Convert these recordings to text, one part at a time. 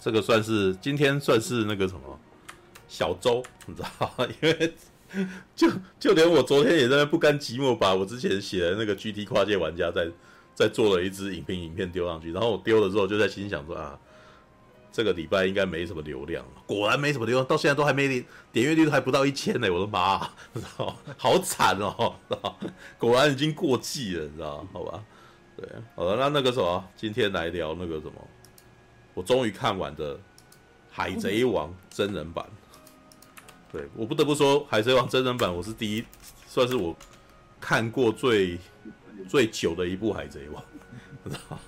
这个算是今天算是那个什么小周，你知道吗？因为就就连我昨天也在不甘寂寞，把我之前写的那个 GT 跨界玩家在在做了一支影评影片丢上去，然后我丢了之后就在心想说啊，这个礼拜应该没什么流量，果然没什么流量，到现在都还没点阅率都还不到一千呢，我的妈，知道好惨哦，知道果然已经过季了，你知道好吧？对，好了，那那个什么，今天来聊那个什么。我终于看完的《海贼王》真人版，对，我不得不说，《海贼王》真人版我是第一，算是我看过最最久的一部《海贼王》，知道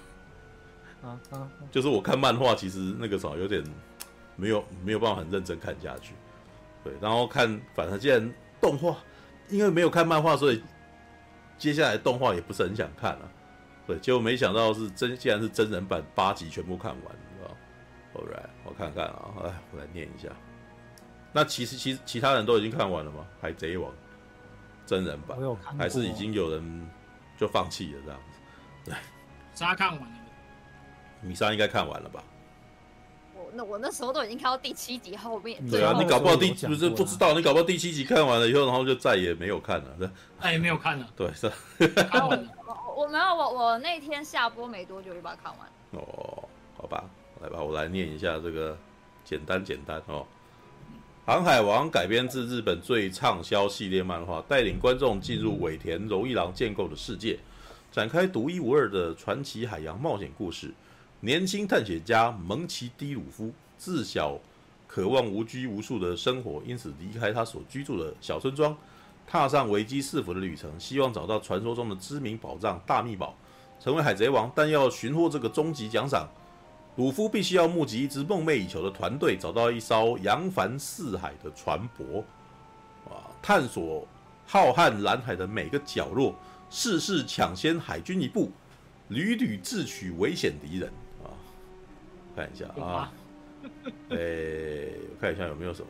吗？就是我看漫画，其实那个时候有点没有没有办法很认真看下去，对，然后看，反正既然动画，因为没有看漫画，所以接下来动画也不是很想看了，对，结果没想到是真，既然是真人版，八集全部看完。Alright，我看看啊，哎，我来念一下。那其实，其实其他人都已经看完了吗？海贼王真人版，还是已经有人就放弃了这样子？对，莎看完了，米莎应该看完了吧？我那我那时候都已经看到第七集后面。对啊，你搞不好第不是不知道，你搞不好第七集看完了以后，然后就再也没有看了，对，再也没有看了。对，是。看完了。我没有，我我那天下播没多久就把它看完。哦，好吧。来吧，我来念一下这个，简单简单哦。《航海王》改编自日本最畅销系列漫画，带领观众进入尾田荣一郎建构的世界，展开独一无二的传奇海洋冒险故事。年轻探险家蒙奇 ·D· 鲁夫自小渴望无拘无束的生活，因此离开他所居住的小村庄，踏上危机四伏的旅程，希望找到传说中的知名宝藏大秘宝，成为海贼王。但要寻获这个终极奖赏。鲁夫必须要募集一支梦寐以求的团队，找到一艘扬帆四海的船舶，啊，探索浩瀚蓝海的每个角落，事事抢先海军一步，屡屡智取危险敌人。啊，看一下啊，哎、欸，我看一下有没有什么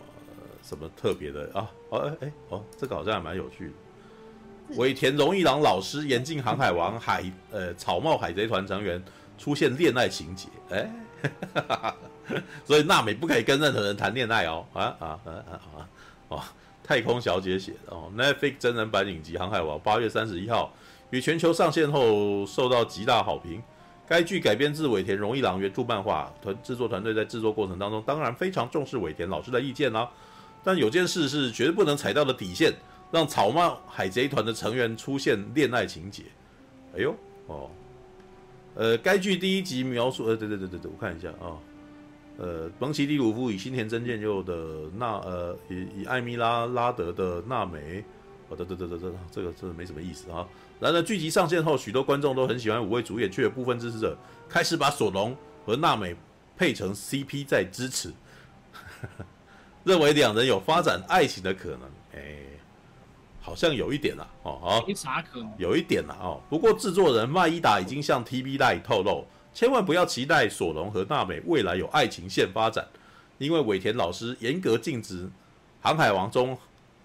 什么特别的啊？哦，哎哎哦，这个好像还蛮有趣的。尾田荣一郎老师演进航海王海呃草帽海贼团成员。出现恋爱情节，哎、欸，所以娜美不可以跟任何人谈恋爱哦，啊啊啊啊啊！哦，太空小姐写的哦，Netflix 真人版影集《航海王》八月三十一号于全球上线后受到极大好评。该剧改编自尾田荣一郎原著漫画，团制作团队在制作过程当中当然非常重视尾田老师的意见啦、但有件事是绝对不能踩到的底线，让草帽海贼团的成员出现恋爱情节。哎呦，哦。呃，该剧第一集描述，呃，对对对对对，我看一下啊，呃，蒙奇 ·D· 鲁夫与新田真剑佑的娜，呃，以以艾米拉·拉德的娜美，哦，对对对对对，这个真的没什么意思啊。然而剧集上线后，许多观众都很喜欢五位主演，却有部分支持者开始把索隆和娜美配成 CP 在支持，认为两人有发展爱情的可能，哎。好像有一点啦，哦，好，有一点啦，哦。不过制作人麦伊达已经向 TV Line 透露，千万不要期待索隆和娜美未来有爱情线发展，因为尾田老师严格禁止《航海王》中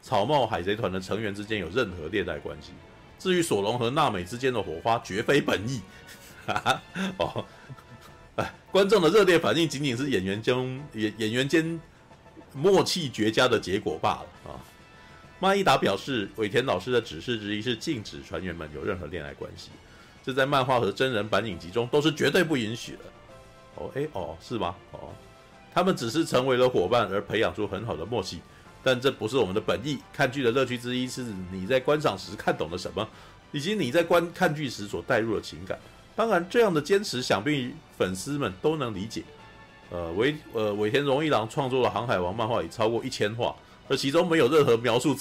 草帽海贼团的成员之间有任何恋爱关系。至于索隆和娜美之间的火花，绝非本意。哈哈，哦，哎，观众的热烈反应仅仅是演员中演演员间默契绝佳的结果罢了啊。麦伊达表示，尾田老师的指示之一是禁止船员们有任何恋爱关系，这在漫画和真人版影集中都是绝对不允许的。哦，哎，哦，是吗？哦，他们只是成为了伙伴而培养出很好的默契，但这不是我们的本意。看剧的乐趣之一是你在观赏时看懂了什么，以及你在观看剧时所带入的情感。当然，这样的坚持想必粉丝们都能理解。呃，尾呃尾田荣一郎创作的《航海王》漫画已超过一千话。而其中没有任何描述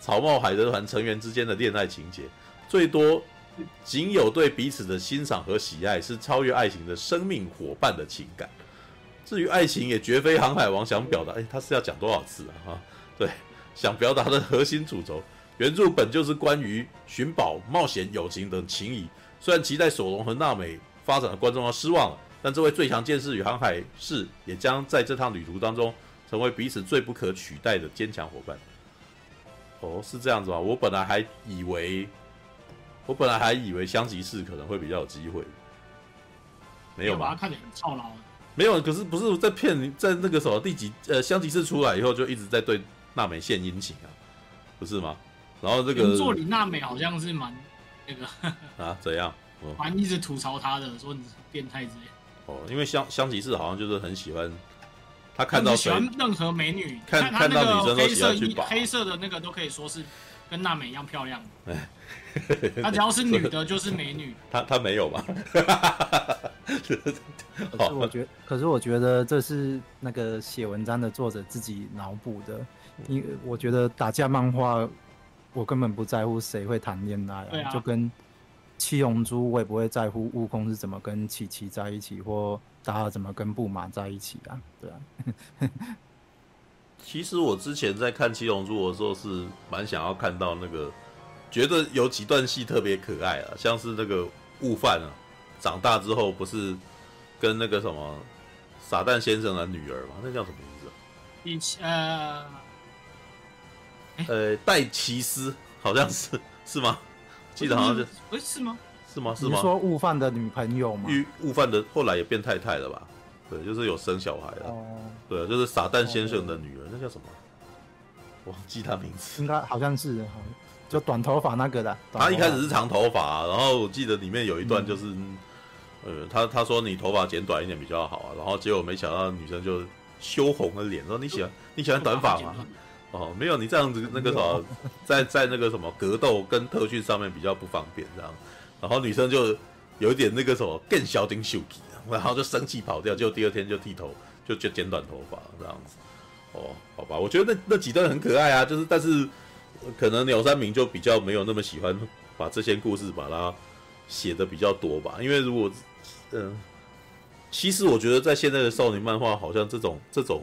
草帽海贼团成员之间的恋爱情节，最多仅有对彼此的欣赏和喜爱，是超越爱情的生命伙伴的情感。至于爱情，也绝非航海王想表达。哎，他是要讲多少次啊？啊，对，想表达的核心主轴，原著本就是关于寻宝、冒险、友情等情谊。虽然期待索隆和娜美发展的观众要失望了，但这位最强剑士与航海士也将在这趟旅途当中。成为彼此最不可取代的坚强伙伴。哦，是这样子吗？我本来还以为，我本来还以为香吉士可能会比较有机会。没有吧？他看起来很操劳。没有，可是不是在骗你，在那个什么第几呃，香吉士出来以后就一直在对娜美献殷勤啊，不是吗？然后这个原作里娜美好像是蛮那个 啊，怎样？蛮一直吐槽他的，说你是变态之类。哦，因为香香吉士好像就是很喜欢。他看到喜欢任何美女，看看到女生都喜欢去把黑色的那个都可以说是跟娜美一样漂亮。哎，他只要是女的，就是美女。他他没有吧？可是我觉得，可是我觉得这是那个写文章的作者自己脑补的。因为我觉得打架漫画，我根本不在乎谁会谈恋爱，就跟七龙珠，我也不会在乎悟空是怎么跟琪琪在一起或。大家怎么跟布马在一起啊？对啊，其实我之前在看《七龙珠》的时候是蛮想要看到那个，觉得有几段戏特别可爱啊，像是那个悟饭啊，长大之后不是跟那个什么撒旦先生的女儿吗？那叫什么名字？以前呃，呃，戴奇斯好像是是吗？记得好像是，哎，是吗？是吗？是吗？你说悟饭的女朋友吗？悟饭的后来也变太太了吧？对，就是有生小孩了。哦，对，就是撒旦先生的女儿，那叫什么？忘记他名字。应该好像是，就短头发那个的。他一开始是长头发，然后我记得里面有一段就是，呃，他他说你头发剪短一点比较好啊，然后结果没想到女生就羞红了脸，说你喜欢你喜欢短发吗？哦，没有，你这样子那个什么，在在那个什么格斗跟特训上面比较不方便，这样。然后女生就有一点那个什么更小丁秀气，然后就生气跑掉，就第二天就剃头，就就剪短头发这样子。哦，好吧，我觉得那那几段很可爱啊，就是但是可能鸟山明就比较没有那么喜欢把这些故事把它写的比较多吧，因为如果嗯、其实我觉得在现在的少女漫画，好像这种这种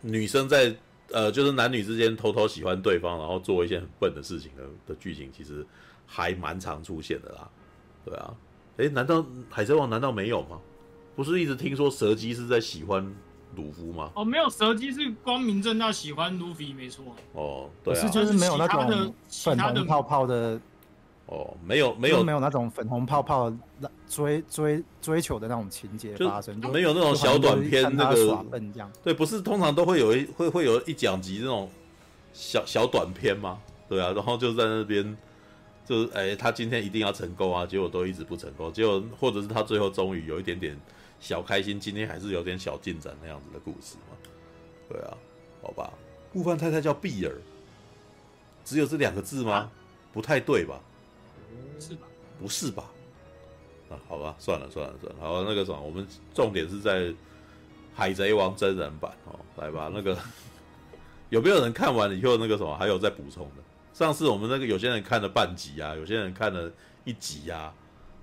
女生在呃就是男女之间偷偷喜欢对方，然后做一些很笨的事情的的剧情，其实。还蛮常出现的啦，对啊，诶，难道海贼王难道没有吗？不是一直听说蛇姬是在喜欢鲁夫吗？哦，没有，蛇姬是光明正大喜欢鲁菲，没错。哦，对啊，是就是没有那种粉红泡泡的。哦，没有没有没有那种粉红泡泡追追追求的那种情节发生，就没有那种小短片那个耍笨这样。对，不是通常都会有一会会有一讲集那种小小短片吗？对啊，然后就在那边。就是哎、欸，他今天一定要成功啊！结果都一直不成功，结果或者是他最后终于有一点点小开心，今天还是有点小进展那样子的故事嘛？对啊，好吧。悟饭太太叫碧儿，只有这两个字吗？啊、不太对吧？是吧？不是吧？啊，好吧，算了算了算了，好，那个什么，我们重点是在《海贼王》真人版哦，来吧，那个 有没有人看完了以后那个什么还有再补充的？上次我们那个有些人看了半集啊，有些人看了一集啊，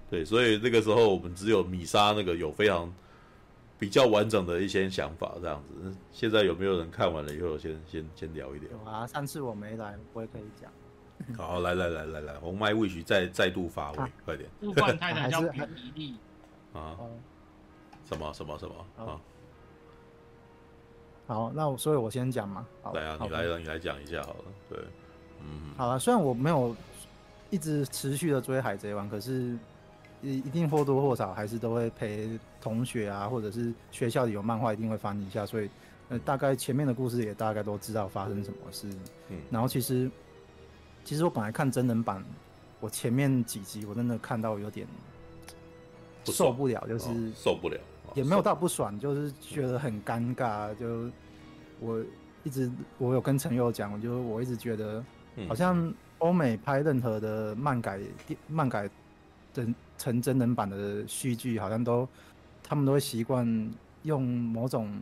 对，所以那个时候我们只有米莎那个有非常比较完整的一些想法这样子。现在有没有人看完了以后先先先聊一聊？有啊，上次我没来，我也可以讲。好，来来来来来，红麦 wish 再再度发威，啊、快点。悟饭太太叫比利。啊？什么什么什么啊？好，那我所以，我先讲嘛。好来啊，你来，你来讲一下好了。对，嗯，好了，虽然我没有一直持续的追《海贼王》，可是一一定或多或少还是都会陪同学啊，或者是学校里有漫画，一定会翻一下。所以，呃，大概前面的故事也大概都知道发生什么事。嗯，然后其实，其实我本来看真人版，我前面几集我真的看到有点受不了，就是、哦、受不了。也没有到不爽，就是觉得很尴尬。就我一直我有跟陈佑讲，我就是我一直觉得，好像欧美拍任何的漫改电漫改的成真人版的续剧，好像都他们都会习惯用某种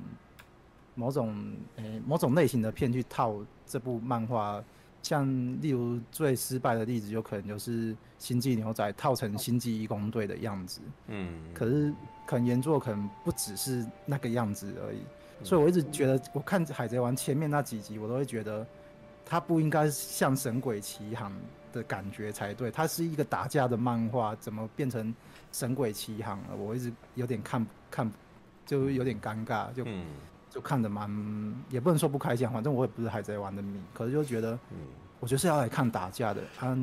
某种诶、欸、某种类型的片去套这部漫画。像例如最失败的例子，有可能就是《星际牛仔》套成《星际义工队》的样子。嗯，可是可能原作可能不只是那个样子而已。所以我一直觉得，我看《海贼王》前面那几集，我都会觉得它不应该像《神鬼奇航》的感觉才对。它是一个打架的漫画，怎么变成《神鬼奇航》了？我一直有点看看，就有点尴尬，就。嗯就看得蛮，也不能说不开心，反正我也不是海贼王的迷，可是就觉得，我就是要来看打架的，他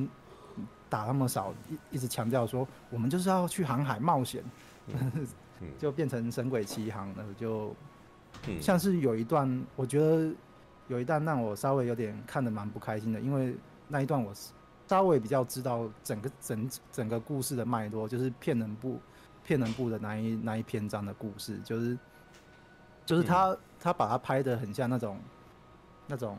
打那么少，一一直强调说我们就是要去航海冒险，就变成神鬼奇航了，就像是有一段，我觉得有一段让我稍微有点看得蛮不开心的，因为那一段我稍微比较知道整个整整个故事的脉络，就是骗人部骗人部的那一那一篇章的故事，就是。就是他，嗯、他把它拍的很像那种，那种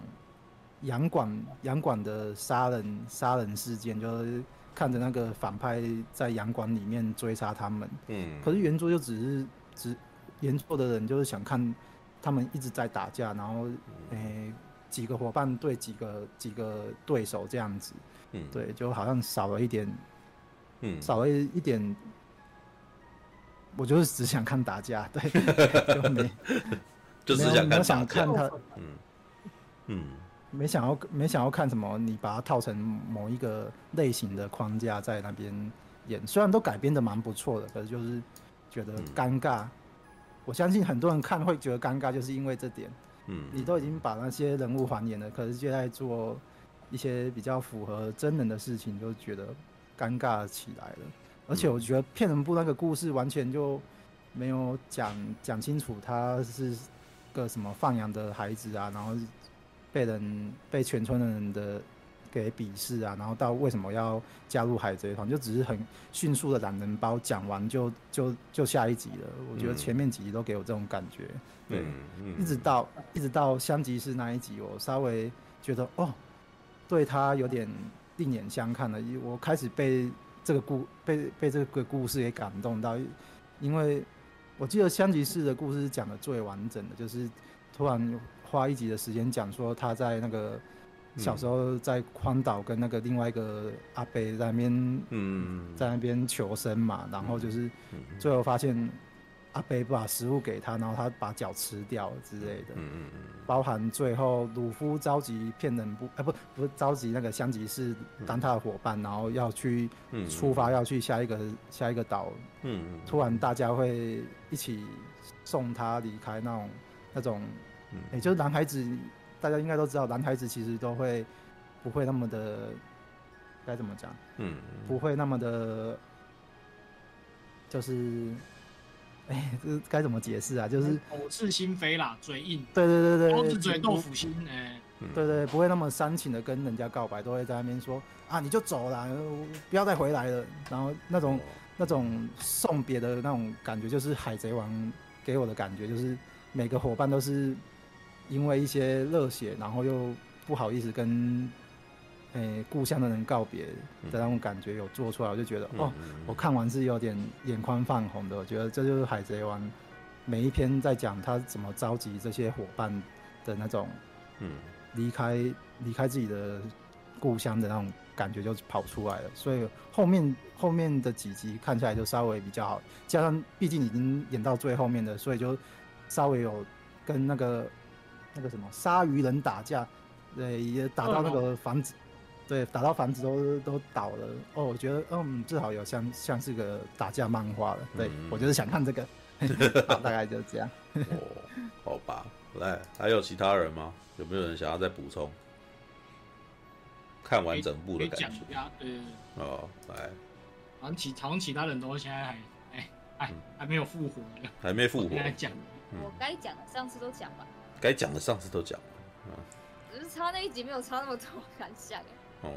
洋馆洋馆的杀人杀人事件，就是看着那个反派在洋馆里面追杀他们。嗯。可是原著就只是只原作的人就是想看他们一直在打架，然后诶、欸、几个伙伴对几个几个对手这样子。嗯。对，就好像少了一点，嗯，少了一点。我就是只想看打架，对，就没，就只想看想看他，嗯嗯，没想要没想要看什么，你把它套成某一个类型的框架在那边演，虽然都改编的蛮不错的，可是就是觉得尴尬。嗯、我相信很多人看会觉得尴尬，就是因为这点，嗯，你都已经把那些人物还原了，可是就在做一些比较符合真人的事情，就觉得尴尬起来了。而且我觉得骗人部那个故事完全就没有讲讲清楚，他是个什么放羊的孩子啊，然后被人被全村的人的给鄙视啊，然后到为什么要加入海贼团，就只是很迅速的懒人包讲完就就就下一集了。我觉得前面几集都给我这种感觉，对，一直到一直到香吉士那一集，我稍微觉得哦，对他有点另眼相看了，我开始被。这个故被被这个故事给感动到，因为我记得香吉士的故事是讲的最完整的，就是突然花一集的时间讲说他在那个小时候在宽岛跟那个另外一个阿伯在那边，嗯，在那边求生嘛，然后就是最后发现。阿北把食物给他，然后他把脚吃掉之类的。嗯嗯嗯。包含最后鲁夫召集骗人部，哎、欸、不不是召集那个香吉士当他的伙伴，然后要去出发，要去下一个下一个岛。嗯嗯。突然大家会一起送他离开那种那种，也、欸、就是男孩子，大家应该都知道，男孩子其实都会不会那么的该怎么讲？嗯。不会那么的，就是。哎，这该怎么解释啊？就是口是心非啦，嘴硬。对对对对，刀子嘴豆腐心。哎，对，对对，不会那么煽情的跟人家告白，都会在那边说啊，你就走啦，不要再回来了。然后那种那种送别的那种感觉，就是海贼王给我的感觉，就是每个伙伴都是因为一些热血，然后又不好意思跟。诶、欸，故乡的人告别的那种感觉有做出来，我就觉得哦，我看完是有点眼眶泛红的。我觉得这就是海贼王每一篇在讲他怎么召集这些伙伴的那种，嗯，离开离开自己的故乡的那种感觉就跑出来了。所以后面后面的几集看起来就稍微比较好，加上毕竟已经演到最后面的，所以就稍微有跟那个那个什么鲨鱼人打架，对，也打到那个房子。对，打到房子都都倒了哦，我觉得嗯，至少有像像是个打架漫画了。对，嗯、我就是想看这个。大概就是这样。哦，好吧，来，还有其他人吗？有没有人想要再补充？看完整部的感觉。对对对。哦，来。好像其好像其他人都现在还哎哎还没有复活呢。还没复活。讲。我该讲的上次都讲了。该讲的上次都讲了。嗯。只是差那一集没有差那么多感想哦，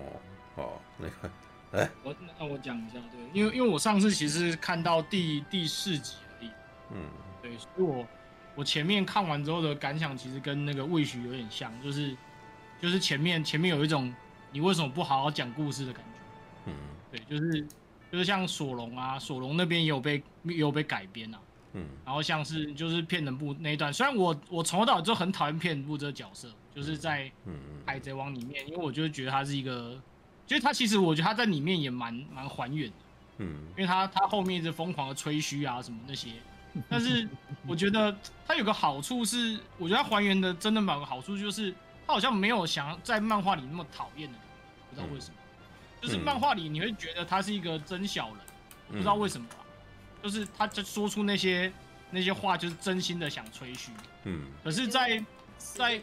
哦，那个。哎，我那我讲一下，对，因为因为我上次其实看到第第四集而已，嗯，对，所以我我前面看完之后的感想，其实跟那个魏许有点像，就是就是前面前面有一种你为什么不好好讲故事的感觉，嗯，对，就是就是像索隆啊，索隆那边也有被也有被改编啊，嗯，然后像是就是骗人部那一段，虽然我我从头到尾就很讨厌骗人部这个角色，就是在海贼王里面，因为我就觉得他是一个。就是他其实，我觉得他在里面也蛮蛮还原的，嗯，因为他他后面一直疯狂的吹嘘啊什么那些，但是我觉得他有个好处是，我觉得他还原的真的蛮有个好处，就是他好像没有想要在漫画里那么讨厌的，不知道为什么，就是漫画里你会觉得他是一个真小人，不知道为什么，就是他就说出那些那些话就是真心的想吹嘘，嗯，可是在在，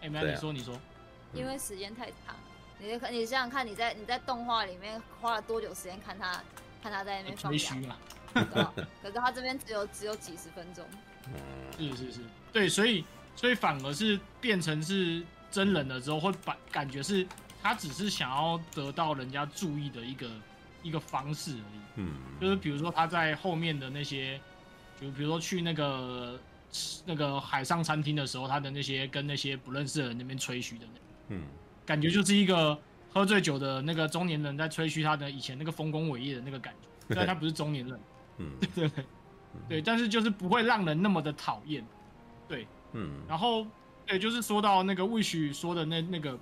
哎，没有你说你说，因为时间太长。你可你想想看，你在你在动画里面花了多久时间看他看他在那边放羊？可是他这边只有只有几十分钟。是是是，对，所以所以反而是变成是真人了之后，会把感觉是他只是想要得到人家注意的一个一个方式而已。嗯，就是比如说他在后面的那些，就比如说去那个那个海上餐厅的时候，他的那些跟那些不认识的人那边吹嘘的那，嗯。感觉就是一个喝醉酒的那个中年人在吹嘘他的以前那个丰功伟业的那个感觉，虽然他不是中年人，嗯，对对？对，但是就是不会让人那么的讨厌，对，嗯，然后对，就是说到那个 Wish 说的那那个，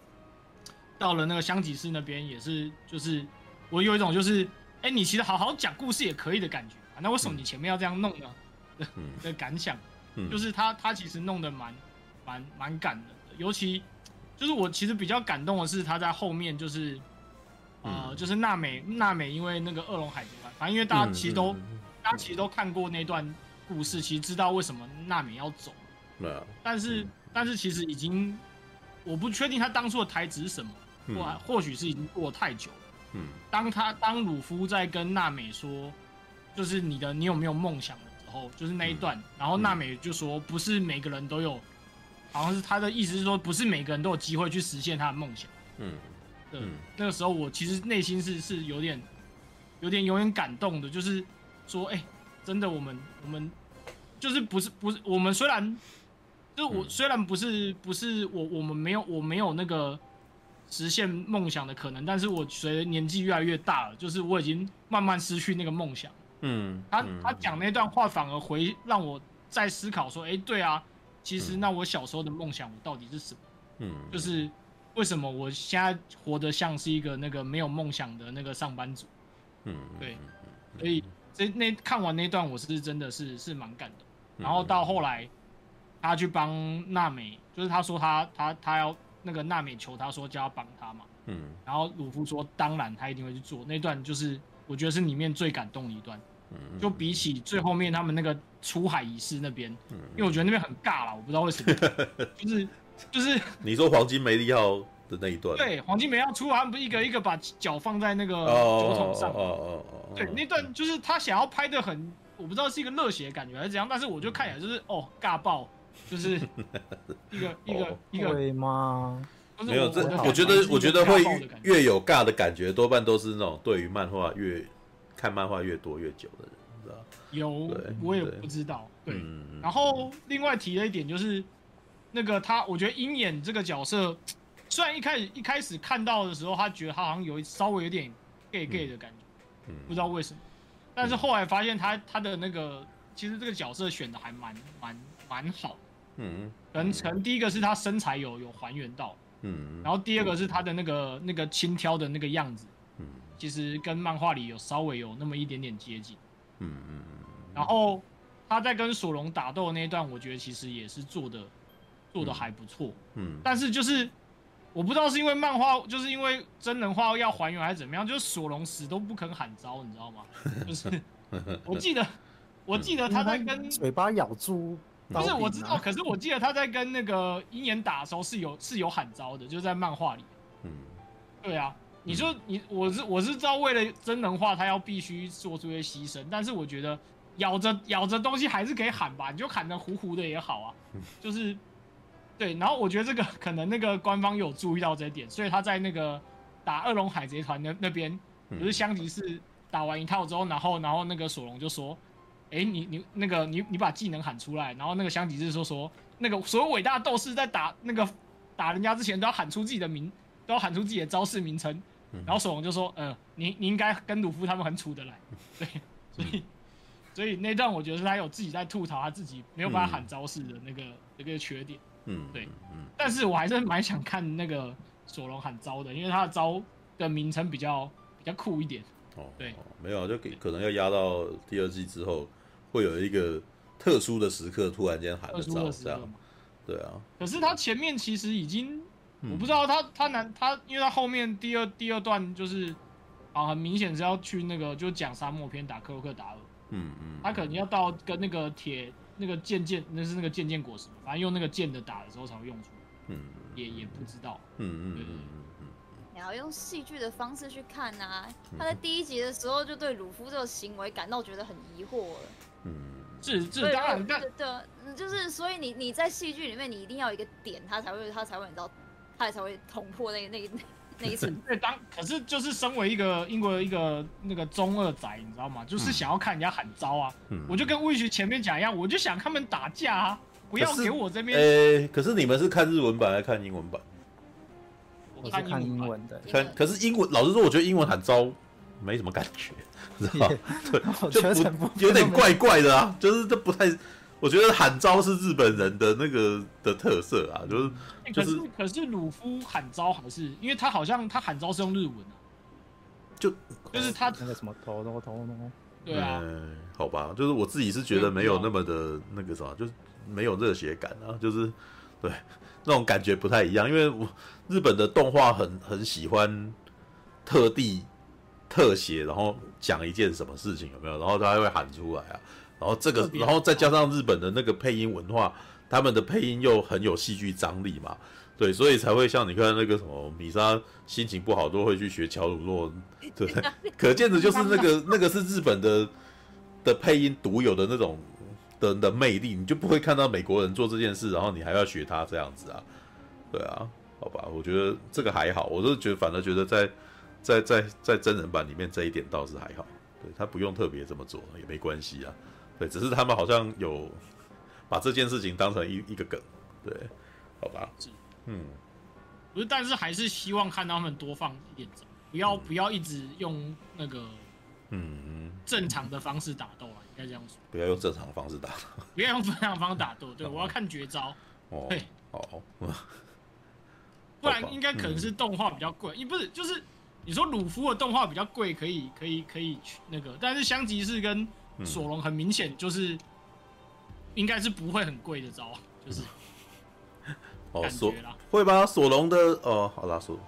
到了那个香吉士那边也是，就是我有一种就是，哎、欸，你其实好好讲故事也可以的感觉，那为什么你前面要这样弄呢？嗯、的感想，嗯、就是他他其实弄得蛮蛮蛮感人的，尤其。就是我其实比较感动的是他在后面就是，呃，嗯、就是娜美娜美因为那个恶龙海贼团，反正因为大家其实都、大家其实都看过那段故事，其实知道为什么娜美要走。对啊。但是、嗯、但是其实已经，我不确定他当初的台词是什么，或、嗯、或许是已经过太久了。嗯。当他当鲁夫在跟娜美说，就是你的你有没有梦想的时候，就是那一段，嗯、然后娜美就说不是每个人都有。好像是他的意思是说，不是每个人都有机会去实现他的梦想。嗯，对。那个时候我其实内心是是有点，有点有点感动的，就是说，哎、欸，真的，我们我们就是不是不是我们虽然，就我虽然不是不是我我们没有我没有那个实现梦想的可能，但是我随着年纪越来越大了，就是我已经慢慢失去那个梦想。嗯，他他讲那段话反而回让我在思考说，哎、欸，对啊。其实，那我小时候的梦想，我到底是什么？嗯，就是为什么我现在活得像是一个那个没有梦想的那个上班族？嗯，对。所以，这那看完那段，我是真的是是蛮感动。然后到后来，他去帮娜美，就是他说他他他要那个娜美求他说就要帮他嘛。嗯。然后鲁夫说当然他一定会去做。那段就是我觉得是里面最感动的一段。嗯就比起最后面他们那个出海仪式那边，嗯因为我觉得那边很尬啦，我不知道为什么，就是就是 你说黄金梅利号的那一段，对，黄金梅利号出海，他们不是一个一个把脚放在那个酒桶上，哦哦哦，对，那段就是他想要拍的很，我不知道是一个热血的感觉还是怎样，但是我就看起来就是哦尬爆，就是一个 一个一个对吗？没有，这我觉得我觉得会越有尬的感觉，多半都是那种对于漫画越。看漫画越多越久的人，知道有，我也不知道。对，然后另外提了一点就是，那个他，我觉得鹰眼这个角色，虽然一开始一开始看到的时候，他觉得他好像有稍微有点 gay gay 的感觉，嗯、不知道为什么。但是后来发现他他的那个，其实这个角色选的还蛮蛮蛮好。嗯，可能可能第一个是他身材有有还原到，嗯，然后第二个是他的那个那个轻佻的那个样子。嗯。其实跟漫画里有稍微有那么一点点接近，嗯嗯，然后他在跟索隆打斗的那一段，我觉得其实也是做的做的还不错，嗯，但是就是我不知道是因为漫画，就是因为真人化要还原还是怎么样，就是索隆死都不肯喊招，你知道吗？就是 我记得我记得他在跟嘴巴咬住，不是我知道，可是我记得他在跟那个鹰眼打的时候是有是有喊招的，就是在漫画里。嗯，对啊，你说你我是我是知道为了真人化，他要必须做出一些牺牲，但是我觉得咬着咬着东西还是可以喊吧，你就喊得糊糊的也好啊，就是对，然后我觉得这个可能那个官方有注意到这一点，所以他在那个打恶龙海贼团那那边，就是香吉士打完一套之后，然后然后那个索隆就说。哎、欸，你你那个你你把技能喊出来，然后那个香吉士说说，那个所有伟大的斗士在打那个打人家之前都要喊出自己的名，都要喊出自己的招式名称，然后索隆就说，呃，你你应该跟鲁夫他们很处得来，对，所以所以那段我觉得是他有自己在吐槽他自己没有办法喊招式的那个那个缺点，嗯，对，嗯，但是我还是蛮想看那个索隆喊招的，因为他的招的名称比较比较酷一点，哦，对，哦、没有就给可能要压到第二季之后。会有一个特殊的时刻，突然间喊的招这样，对啊。可是他前面其实已经，嗯、我不知道他他难他，因为他后面第二第二段就是啊，很明显是要去那个就讲沙漠篇打克洛克达尔，嗯嗯，他可能要到跟那个铁那个剑剑，那是那个剑剑果实，反正用那个剑的打的时候才会用出，嗯，也也不知道，嗯嗯嗯你要用戏剧的方式去看啊，他在第一集的时候就对鲁夫这个行为感到觉得很疑惑了。嗯，这这当然，对对，就是所以你你在戏剧里面，你一定要一个点，他才会他才会你知道，他才会捅破那那那那一层。对，当可是就是身为一个英国的一个那个中二仔，你知道吗？就是想要看人家喊招啊。嗯，我就跟魏学前面讲一样，我就想他们打架啊，不要给我这边。呃，可是你们是看日文版还是看英文版？我是看英文的。可，可是英文，老实说，我觉得英文喊招没什么感觉。知道，对，就不有点怪怪的啊，就是这不太，我觉得喊招是日本人的那个的特色啊，就是，可是可是鲁夫喊招还是，因为他好像他喊招是用日文啊，就就是他那个什么头头头头，对啊，好吧，就是我自己是觉得没有那么的那个什么，就是没有热血感啊，就是对那种感觉不太一样，因为我日本的动画很很喜欢特地。特写，然后讲一件什么事情有没有？然后他还会喊出来啊。然后这个，然后再加上日本的那个配音文化，他们的配音又很有戏剧张力嘛。对，所以才会像你看那个什么米莎心情不好都会去学乔鲁诺，对不对？可见的就是那个那个是日本的的配音独有的那种的的魅力，你就不会看到美国人做这件事，然后你还要学他这样子啊？对啊，好吧，我觉得这个还好，我是觉得反而觉得在。在在在真人版里面这一点倒是还好，对，他不用特别这么做也没关系啊，对，只是他们好像有把这件事情当成一一个梗，对，好吧，嗯，不是，但是还是希望看到他们多放一点，不要、嗯、不要一直用那个嗯正常的方式打斗啊，这样说，不要用正常的方式打，不要用正常方式打斗，对，我要看绝招，哦，对，哦，不然应该可能是动画比较贵，也不是就是。你说鲁夫的动画比较贵，可以可以可以去那个，但是香吉士跟索隆很明显就是应该是不会很贵的招，就是哦，索会吧？索隆的哦，好啦，索，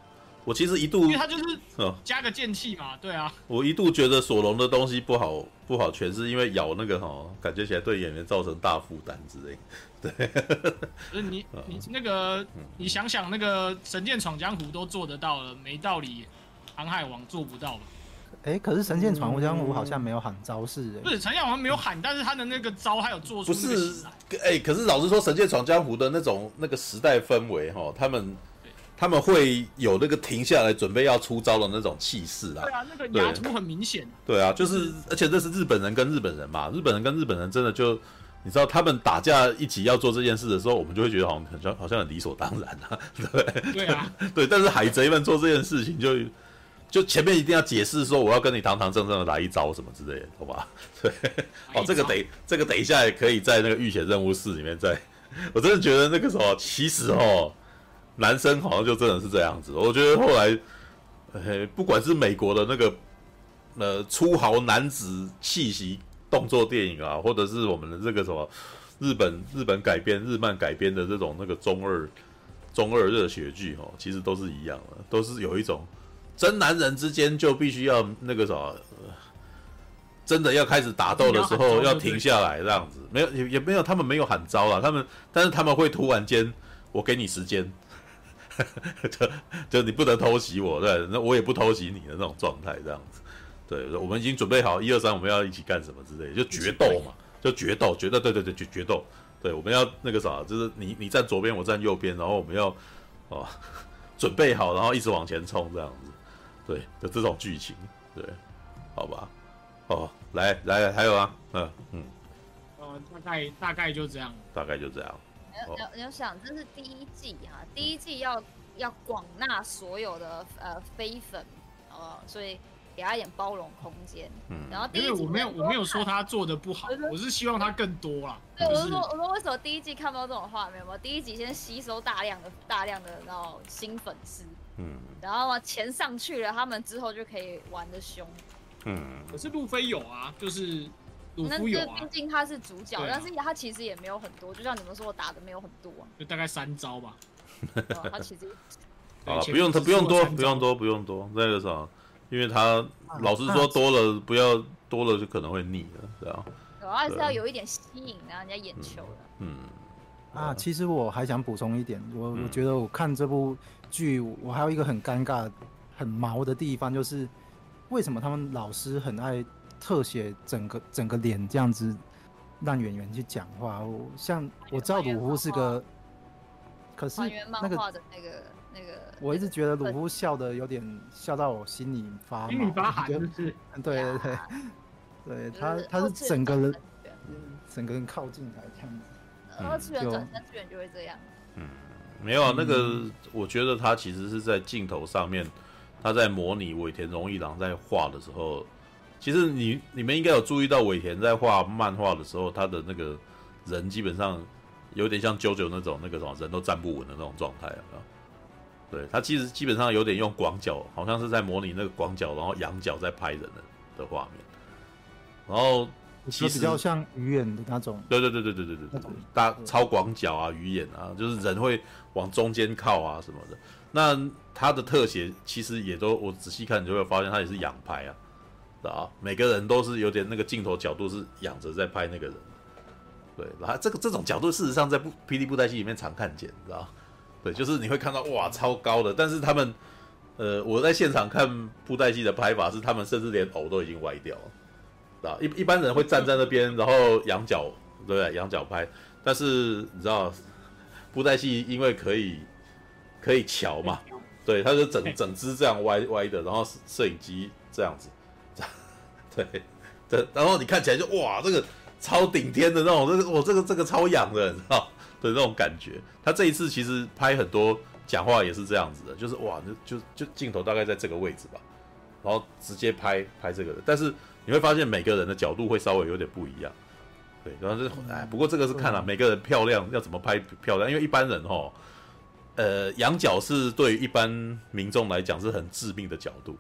我其实一度因为他就是加个剑气嘛，对啊，我一度觉得索隆的东西不好不好全是，因为咬那个哈，感觉起来对演员造成大负担之类，对，就是你你那个你想想那个神剑闯江湖都做得到了，没道理。航海王做不到吧？哎、欸，可是神剑闯江湖好像没有喊招式、欸。不是神剑好像没有喊，但是他的那个招还有做出。不是，哎、欸，可是老实说，神剑闯江湖的那种那个时代氛围哈，他们他们会有那个停下来准备要出招的那种气势啊。对啊，那个牙图很明显。对啊，就是，而且这是日本人跟日本人嘛，日本人跟日本人真的就。你知道他们打架一起要做这件事的时候，我们就会觉得好像好像好像很理所当然啊，对对啊，对。但是海贼们做这件事情就，就就前面一定要解释说我要跟你堂堂正正的来一招什么之类的，好吧？对，哦，这个得这个等一下也可以在那个预选任务室里面再。我真的觉得那个时候其实哦，男生好像就真的是这样子。我觉得后来，呃，不管是美国的那个呃粗豪男子气息。动作电影啊，或者是我们的这个什么日本日本改编日漫改编的这种那个中二中二热血剧哦，其实都是一样的，都是有一种真男人之间就必须要那个什么真的要开始打斗的时候要停下来这样子，没有也也没有，他们没有喊招了，他们但是他们会突然间，我给你时间，就就你不能偷袭我，对，那我也不偷袭你的那种状态这样子，对，我们已经准备好一二三，我们要一起干什么之类，就决斗嘛，就决斗，决斗，对对对，决决斗，对，我们要那个啥，就是你你站左边，我站右边，然后我们要哦准备好，然后一直往前冲这样子，对，就这种剧情，对，好吧。哦，来来，还有啊，嗯嗯，呃，大概大概就这样，大概就这样。你要你要想，这是第一季哈，第一季要要广纳所有的呃非粉，哦，所以给他一点包容空间。嗯，然后第一季因为我没有我没有说他做的不好，我是希望他更多啦。对，我是说我说为什么第一季看不到这种画面吗？第一集先吸收大量的大量的然后新粉丝，嗯，然后嘛钱上去了，他们之后就可以玩的凶。嗯，可是路飞有啊，就是鲁夫有啊。毕竟他是主角，但是他其实也没有很多，就像你们说我打的没有很多，就大概三招吧。他其实 啊，不用他不用多，不用多，不用多，那个啥，因为他老实说多了，不要多了就可能会腻了，这样。主要还是要有一点吸引，让人家眼球的。嗯啊，其实我还想补充一点，我我觉得我看这部剧，我还有一个很尴尬、很毛的地方，就是。为什么他们老师很爱特写整个整个脸这样子让演员去讲话？我像我知道鲁夫是个，可是那个那个那个，我一直觉得鲁夫笑的有点笑到我心里发心里发寒，对 对对，对 他他是整个人整个人靠近才这样子，二次元转三次元就会这样。嗯，没有啊，那个我觉得他其实是在镜头上面。他在模拟尾田荣一郎在画的时候，其实你你们应该有注意到尾田在画漫画的时候，他的那个人基本上有点像 JoJo 那种那个什么人都站不稳的那种状态啊。对，他其实基本上有点用广角，好像是在模拟那个广角，然后仰角在拍人的的画面。然后其实比较像鱼眼的那种。对对对对对对对对，大超广角啊，鱼眼啊，就是人会往中间靠啊什么的。那他的特写其实也都，我仔细看你就会发现他也是仰拍啊，啊，每个人都是有点那个镜头角度是仰着在拍那个人，对，然后这个这种角度事实上在布《霹雳布袋戏》里面常看见，知道对，就是你会看到哇超高的，但是他们，呃，我在现场看布袋戏的拍法是他们甚至连偶都已经歪掉了，啊，一一般人会站在那边然后仰角，对不对？仰角拍，但是你知道布袋戏因为可以。可以瞧嘛？对，他就整整只这样歪歪的，然后摄影机这样子，对，对，然后你看起来就哇，这个超顶天的那种，这个我这个这个超痒的，你知道的那种感觉。他这一次其实拍很多讲话也是这样子的，就是哇，就就就镜头大概在这个位置吧，然后直接拍拍这个的。但是你会发现每个人的角度会稍微有点不一样，对，然后是哎，不过这个是看了、啊、每个人漂亮要怎么拍漂亮，因为一般人哦。呃，仰角是对于一般民众来讲是很致命的角度。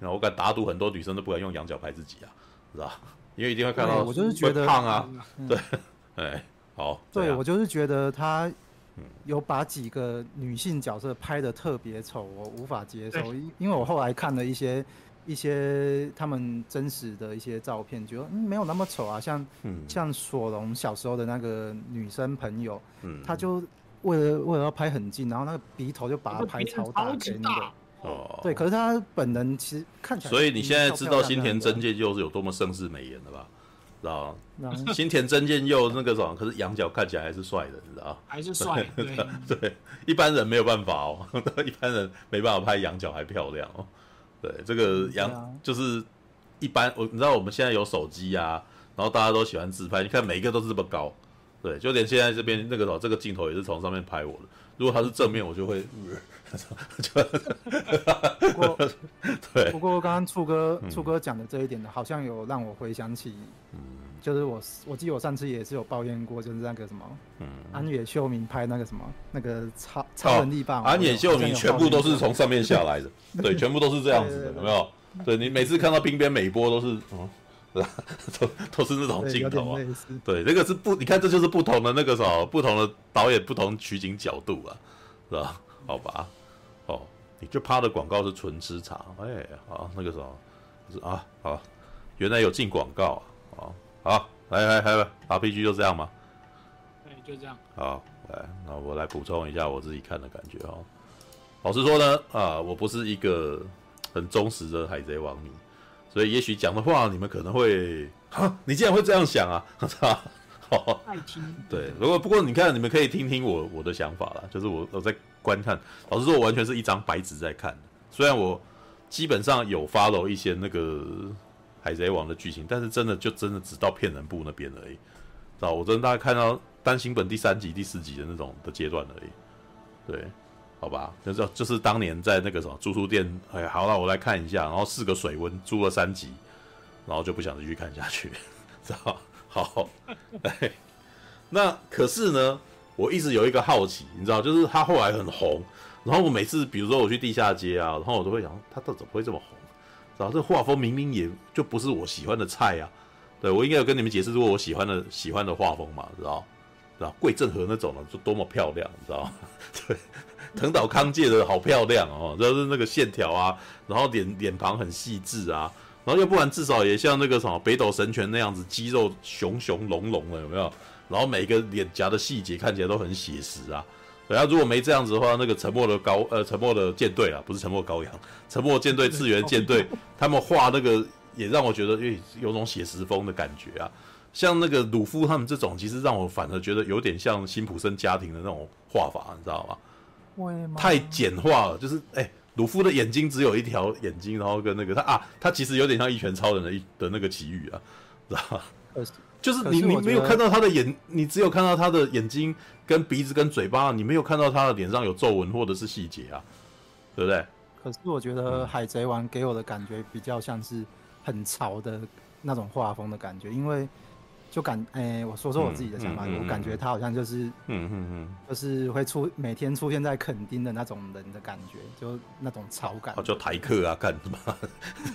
那我敢打赌，很多女生都不敢用羊角拍自己啊，是吧？因为一定会看到我就是觉得胖啊，对，哎，好，对我就是觉得他有把几个女性角色拍的特别丑，我无法接受。因因为我后来看了一些一些他们真实的一些照片，觉得嗯没有那么丑啊，像像索隆小时候的那个女生朋友，嗯，他就。为了为了要拍很近，然后那个鼻头就把它拍超大，给那个哦，对，可是他本人其实看起来，所以你现在知道新田真剑佑是有多么盛世美颜了吧？知道吗？新田真剑佑那个什么，可是仰角看起来还是帅的，你知道还是帅，对，对，一般人没有办法哦，一般人没办法拍仰角还漂亮哦。对，这个仰就是一般，我你知道我们现在有手机啊，然后大家都喜欢自拍，你看每一个都是这么高。对，就连现在这边那个什么，这个镜头也是从上面拍我的。如果他是正面，我就会，就 不过 对。不过刚刚初哥初哥讲的这一点呢，好像有让我回想起，嗯，就是我我记得我上次也是有抱怨过，就是那个什么，嗯，安野秀明拍那个什么那个超超能力棒，安野秀明全部都是从上面下来的，对，全部都是这样子的，有没有？对，你每次看到冰边美波都是，嗯。都都是那种镜头啊，对，那个是不，你看这就是不同的那个什么，不同的导演不同取景角度啊，是吧？好吧，哦，你就趴的广告是纯吃茶，哎，好，那个什么，是啊，好，原来有进广告啊！好，来来来，RPG 就这样吗？对，就这样。好，来，那我来补充一下我自己看的感觉哦。老实说呢，啊，我不是一个很忠实的海贼王迷，所以也许讲的话你们可能会，哈，你竟然会这样想啊？哈，好，爱听。对，如果不过你看，你们可以听听我我的想法啦，就是我我在观看，老实说，我完全是一张白纸在看。虽然我基本上有 follow 一些那个海贼王的剧情，但是真的就真的只到骗人部那边而已，知道？我真的大概看到单行本第三集、第四集的那种的阶段而已，对。好吧，就是就是当年在那个什么租书店，哎，好了，我来看一下，然后四个水温租了三集，然后就不想继续看下去，知道？好，哎，那可是呢，我一直有一个好奇，你知道，就是他后来很红，然后我每次比如说我去地下街啊，然后我都会想，他到底怎么会这么红？知道？这画风明明也就不是我喜欢的菜啊，对，我应该有跟你们解释过我喜欢的喜欢的画风嘛，知道？知道？桂正和那种的就多么漂亮，你知道？对。藤岛康介的好漂亮哦，就是那个线条啊，然后脸脸庞很细致啊，然后要不然至少也像那个什么北斗神拳那样子，肌肉熊熊隆隆的，有没有？然后每个脸颊的细节看起来都很写实啊。对啊，如果没这样子的话，那个沉默的高呃沉默的舰队啊，不是沉默羔羊，沉默舰队次元舰队，他们画那个也让我觉得，诶，有种写实风的感觉啊。像那个鲁夫他们这种，其实让我反而觉得有点像辛普森家庭的那种画法，你知道吗？太简化了，就是诶，鲁夫的眼睛只有一条眼睛，然后跟那个他啊，他其实有点像一拳超人的一的那个奇遇啊，知道吧？就是你你没有看到他的眼，你只有看到他的眼睛跟鼻子跟嘴巴，你没有看到他的脸上有皱纹或者是细节啊，对不对？可是我觉得海贼王给我的感觉比较像是很潮的那种画风的感觉，因为。就感哎、欸，我说说我自己的想法，嗯嗯嗯、我感觉他好像就是，嗯嗯嗯，就是会出每天出现在垦丁的那种人的感觉，就那种潮感。哦，就台客啊，干什么？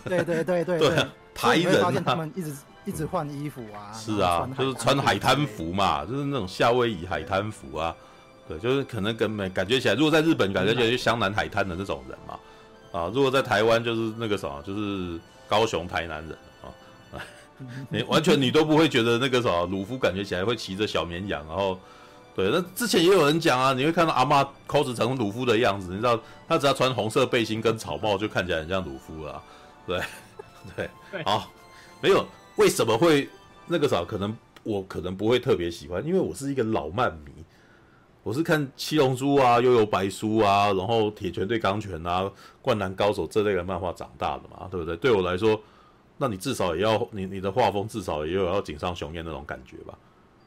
对对对对对，台人啊。发现他们一直一直换衣服啊。是啊，就是穿海滩服嘛，就是那种夏威夷海滩服啊。对，就是可能跟美感觉起来，如果在日本感觉起来就湘南海滩的那种人嘛。啊，如果在台湾就是那个什么，就是高雄台南人啊。你完全你都不会觉得那个什么鲁夫感觉起来会骑着小绵羊，然后，对，那之前也有人讲啊，你会看到阿妈 cos 成鲁夫的样子，你知道他只要穿红色背心跟草帽就看起来很像鲁夫了，对，对，好，没有为什么会那个啥，可能我可能不会特别喜欢，因为我是一个老漫迷，我是看七龙珠啊、幽游白书啊，然后铁拳对钢拳啊、灌篮高手这类的漫画长大的嘛，对不对？对我来说。那你至少也要你你的画风至少也有要井上雄彦那种感觉吧？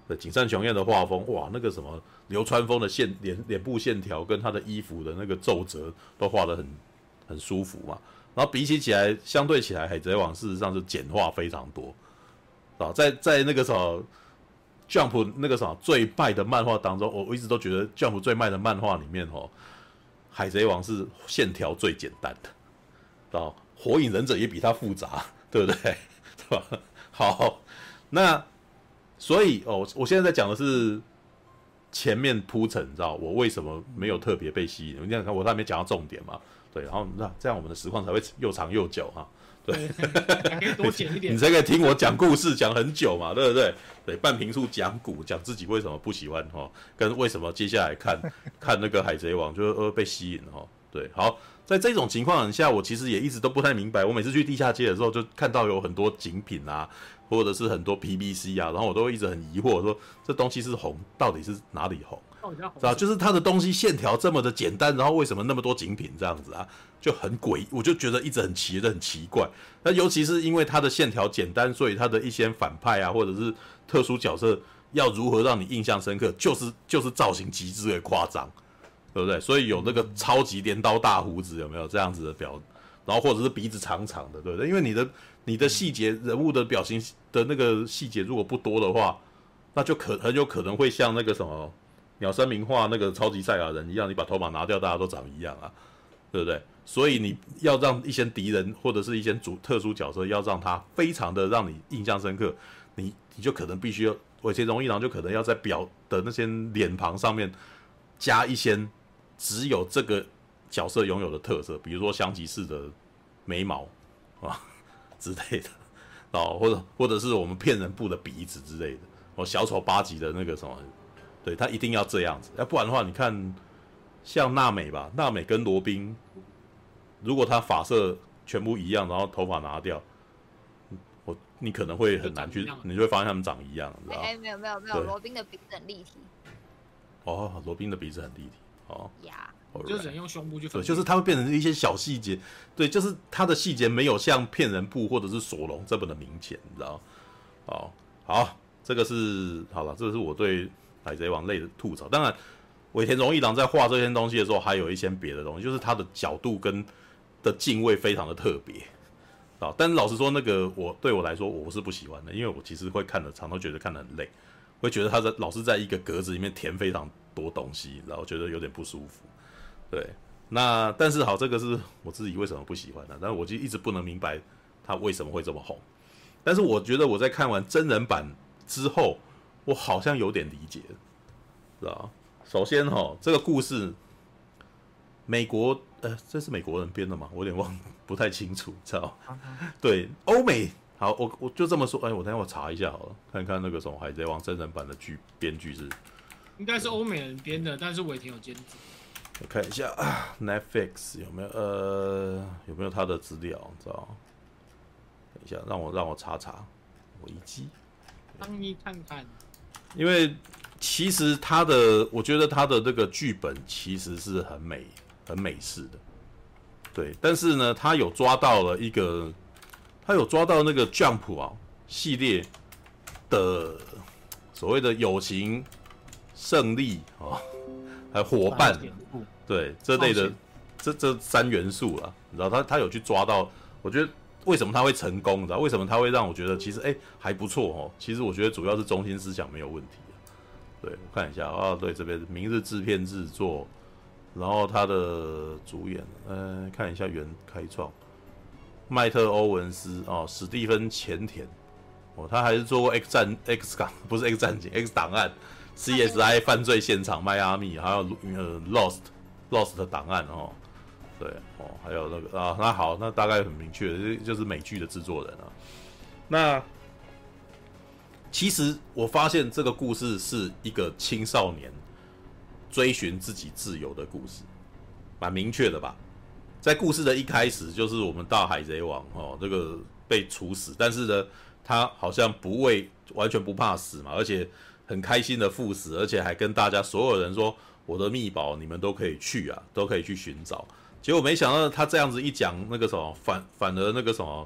对，井上雄彦的画风，哇，那个什么流川枫的线脸脸部线条跟他的衣服的那个皱褶都画得很很舒服嘛。然后比起起来，相对起来，海贼王事实上是简化非常多啊。在在那个什么 Jump 那个什么最卖的漫画当中，我我一直都觉得 Jump 最卖的漫画里面哦，海贼王是线条最简单的啊，火影忍者也比它复杂。对不对？对吧？好，那所以哦，我现在在讲的是前面铺陈，你知道我为什么没有特别被吸引？你看看我还没讲到重点嘛？对，然后那这样我们的实况才会又长又久哈。对，可以多剪一点，你才可以听我讲故事讲很久嘛，对不对？对，半瓶醋讲古，讲自己为什么不喜欢哈，跟为什么接下来看看那个海贼王就呃被吸引哈。对，好。在这种情况下，我其实也一直都不太明白。我每次去地下街的时候，就看到有很多景品啊，或者是很多 PVC 啊，然后我都会一直很疑惑，说这东西是红，到底是哪里红？知道就是它的东西线条这么的简单，然后为什么那么多景品这样子啊，就很诡异。我就觉得一直很奇，很奇怪。那尤其是因为它的线条简单，所以它的一些反派啊，或者是特殊角色要如何让你印象深刻，就是就是造型极致的夸张。对不对？所以有那个超级镰刀大胡子，有没有这样子的表？然后或者是鼻子长长的，对不对？因为你的你的细节人物的表情的那个细节如果不多的话，那就可很有可能会像那个什么鸟山明画那个超级赛亚人一样，你把头发拿掉，大家都长一样啊，对不对？所以你要让一些敌人或者是一些主特殊角色，要让他非常的让你印象深刻，你你就可能必须要尾田荣一郎就可能要在表的那些脸庞上面加一些。只有这个角色拥有的特色，比如说香吉士的眉毛啊 之类的，哦，或者或者是我们骗人部的鼻子之类的，哦，小丑八级的那个什么，对他一定要这样子，要不然的话，你看像娜美吧，娜美跟罗宾，如果他发色全部一样，然后头发拿掉。我你可能会很难去，你就会发现他们长一样，知道吗？哎，没有没有没有，罗宾的鼻子很立体。哦，罗宾的鼻子很立体，哦。呀。就只能用胸部去。对，就是它会变成一些小细节，对，就是它的细节没有像骗人布或者是索隆这么的明显，你知道吗？哦，好，这个是好了，这个是我对海贼王类的吐槽。当然，尾田荣一郎在画这些东西的时候，还有一些别的东西，就是他的角度跟的敬畏非常的特别。啊，但是老实说，那个我对我来说我是不喜欢的，因为我其实会看的，常都觉得看得很累，会觉得他在老是在一个格子里面填非常多东西，然后觉得有点不舒服。对，那但是好，这个是我自己为什么不喜欢的，但是我就一直不能明白他为什么会这么红。但是我觉得我在看完真人版之后，我好像有点理解，知道首先哈，这个故事，美国。呃，这是美国人编的吗？我有点忘，不太清楚，知道？对，欧美好，我我就这么说。哎，我等下我查一下好了，看看那个什么《海贼王》真人版的剧编剧是，应该是欧美人编的，但是我也挺有监制。我看一下啊，Netflix 有没有呃有没有他的资料？知道？等一下，让我让我查查维基，帮你看看。因为其实他的，我觉得他的这个剧本其实是很美。很美式的，对，但是呢，他有抓到了一个，他有抓到那个 Jump 啊系列的所谓的友情、胜利啊，还有伙伴，对这类的这这三元素啊，你知道他他有去抓到，我觉得为什么他会成功？你知道为什么他会让我觉得其实哎还不错哦？其实我觉得主要是中心思想没有问题。对，我看一下啊，对这边明日制片制作。然后他的主演，嗯，看一下原开创，迈特·欧文斯哦，史蒂芬·前田，哦，他还是做过 X 战 X 港，不是 X 战警，X 档案，CSI 犯罪现场，迈阿密，还有呃 Lost Lost 的档案哦，对哦，还有那个啊，那好，那大概很明确，就是美剧的制作人啊。那其实我发现这个故事是一个青少年。追寻自己自由的故事，蛮明确的吧？在故事的一开始，就是我们大海贼王哦，这个被处死，但是呢，他好像不畏，完全不怕死嘛，而且很开心的赴死，而且还跟大家所有人说：“我的秘宝，你们都可以去啊，都可以去寻找。”结果没想到他这样子一讲，那个什么反反而那个什么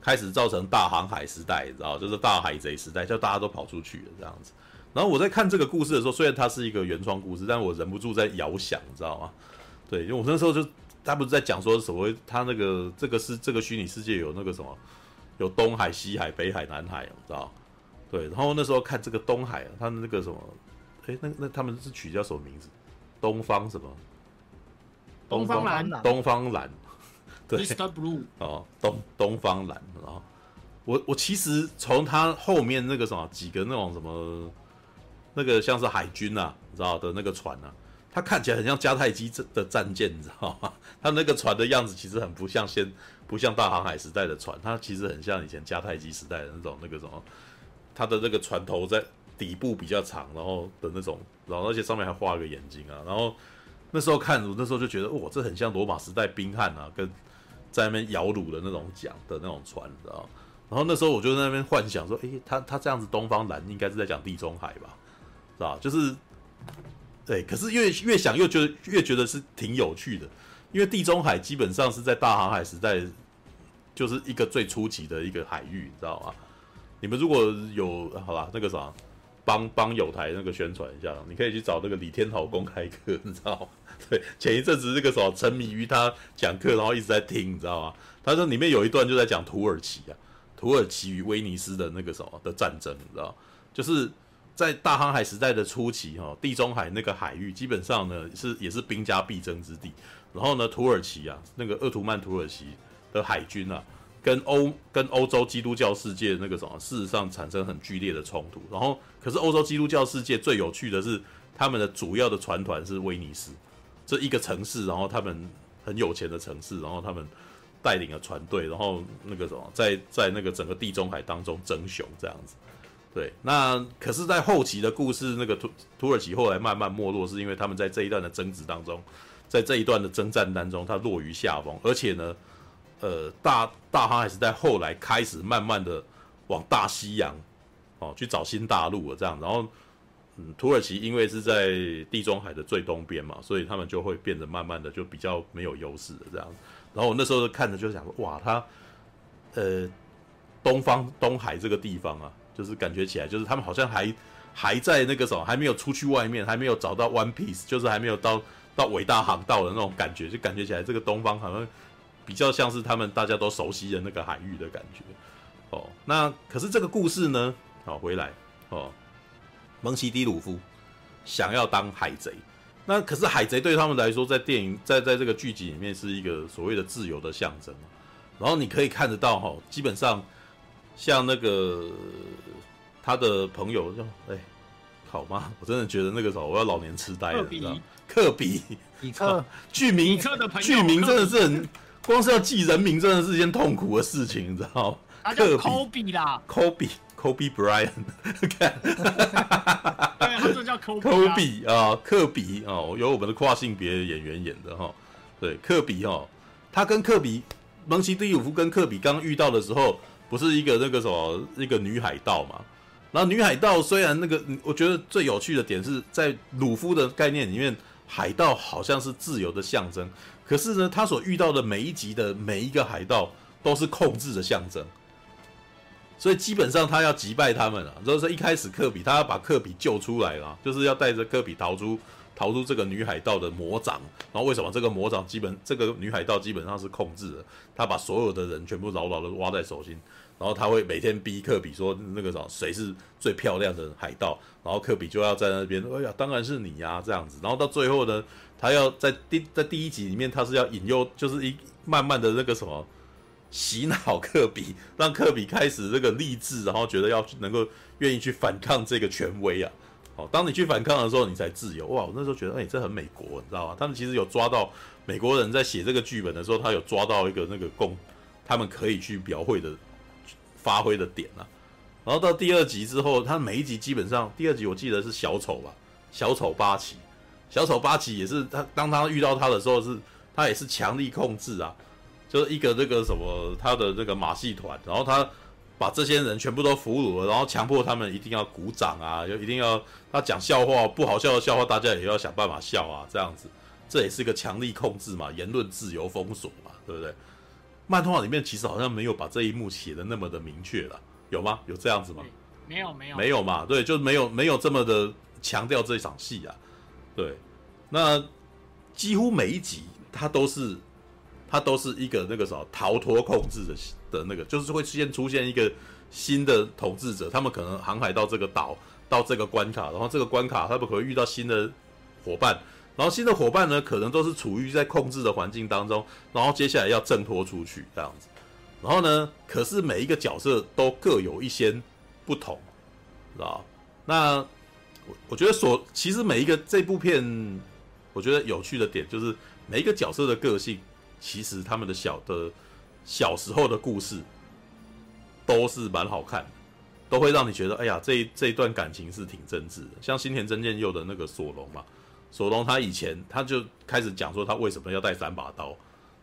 开始造成大航海时代，你知道，就是大海贼时代，叫大家都跑出去了这样子。然后我在看这个故事的时候，虽然它是一个原创故事，但我忍不住在遥想，你知道吗？对，因为我那时候就他不是在讲说所谓他那个这个是这个虚拟世界有那个什么，有东海、西海、北海、南海，你知道？对，然后那时候看这个东海，他们那个什么，哎，那那他们是取叫什么名字？东方什么？东方蓝。东方蓝。对。Mr. Blue。哦，东东方蓝，然后我我其实从他后面那个什么几个那种什么。那个像是海军啊，你知道的那个船啊，它看起来很像迦太基的战舰，你知道吗？它那个船的样子其实很不像先，不像大航海时代的船，它其实很像以前迦太基时代的那种那个什么，它的那个船头在底部比较长，然后的那种，然后而且上面还画个眼睛啊，然后那时候看，我那时候就觉得，哇，这很像罗马时代宾汉啊，跟在那边摇橹的那种桨的那种船，你知道？然后那时候我就在那边幻想说，诶，他他这样子东方蓝应该是在讲地中海吧？是吧，就是，对，可是越越想越觉得越觉得是挺有趣的，因为地中海基本上是在大航海时代，就是一个最初级的一个海域，你知道吗？你们如果有好吧，那个啥，帮帮友台那个宣传一下，你可以去找那个李天豪公开课，你知道吗？对，前一阵子那个什么沉迷于他讲课，然后一直在听，你知道吗？他说里面有一段就在讲土耳其啊，土耳其与威尼斯的那个什么的战争，你知道，就是。在大航海时代的初期，哈，地中海那个海域基本上呢是也是兵家必争之地。然后呢，土耳其啊，那个鄂图曼土耳其的海军啊，跟欧跟欧洲基督教世界那个什么，事实上产生很剧烈的冲突。然后，可是欧洲基督教世界最有趣的是，他们的主要的船团是威尼斯这一个城市，然后他们很有钱的城市，然后他们带领了船队，然后那个什么，在在那个整个地中海当中争雄这样子。对，那可是，在后期的故事，那个土土耳其后来慢慢没落，是因为他们在这一段的争执当中，在这一段的征战当中，他落于下风，而且呢，呃，大大航海时代后来开始慢慢的往大西洋哦去找新大陆了，这样，然后。嗯，土耳其因为是在地中海的最东边嘛，所以他们就会变得慢慢的就比较没有优势的这样。然后我那时候看着就想说，哇，他呃东方东海这个地方啊，就是感觉起来就是他们好像还还在那个什么，还没有出去外面，还没有找到 One Piece，就是还没有到到伟大航道的那种感觉，就感觉起来这个东方好像比较像是他们大家都熟悉的那个海域的感觉。哦，那可是这个故事呢，好回来哦。蒙奇迪鲁夫想要当海贼，那可是海贼对他们来说，在电影在在这个剧集里面是一个所谓的自由的象征。然后你可以看得到哈，基本上像那个他的朋友就哎，好吗？我真的觉得那个时候我要老年痴呆了，你知道吗？科比，比克，剧名，剧名真的是很，光是要记人名真的是一件痛苦的事情，你知道吗？他叫科比啦，科比。Kobe Bryant，看，对，他就叫 Kobe 啊，科比哦，由我们的跨性别演员演的哈，对，科比哈，他跟科比，蒙奇迪鲁夫跟科比刚遇到的时候，不是一个那个什么一个女海盗嘛？然后女海盗虽然那个，我觉得最有趣的点是在鲁夫的概念里面，海盗好像是自由的象征，可是呢，他所遇到的每一集的每一个海盗都是控制的象征。所以基本上他要击败他们了，就是一开始科比他要把科比救出来了，就是要带着科比逃出逃出这个女海盗的魔掌。然后为什么这个魔掌基本这个女海盗基本上是控制的？他把所有的人全部牢牢的挖在手心，然后他会每天逼科比说那个什么谁是最漂亮的海盗，然后科比就要在那边，哎呀，当然是你呀，这样子。然后到最后呢，他要在第在第一集里面他是要引诱，就是一慢慢的那个什么。洗脑科比，让科比开始这个励志，然后觉得要能够愿意去反抗这个权威啊。好，当你去反抗的时候，你才自由。哇，我那时候觉得，哎、这很美国，你知道吗？他们其实有抓到美国人在写这个剧本的时候，他有抓到一个那个共，他们可以去描绘的发挥的点啊。然后到第二集之后，他每一集基本上，第二集我记得是小丑吧，小丑八旗，小丑八旗也是他，当他遇到他的时候是，他也是强力控制啊。就是一个这个什么，他的这个马戏团，然后他把这些人全部都俘虏了，然后强迫他们一定要鼓掌啊，就一定要他讲笑话，不好笑的笑话，大家也要想办法笑啊，这样子，这也是一个强力控制嘛，言论自由封锁嘛，对不对？漫画里面其实好像没有把这一幕写的那么的明确了，有吗？有这样子吗？没有，没有，没有嘛？对，就没有没有这么的强调这一场戏啊，对，那几乎每一集它都是。它都是一个那个什么逃脱控制的的那个，就是会出现出现一个新的统治者，他们可能航海到这个岛，到这个关卡，然后这个关卡他们可能遇到新的伙伴，然后新的伙伴呢，可能都是处于在控制的环境当中，然后接下来要挣脱出去这样子，然后呢，可是每一个角色都各有一些不同，知道？那我觉得所其实每一个这部片，我觉得有趣的点就是每一个角色的个性。其实他们的小的小时候的故事都是蛮好看的，都会让你觉得，哎呀，这一这一段感情是挺真挚的。像新田真剑佑的那个索隆嘛，索隆他以前他就开始讲说他为什么要带三把刀，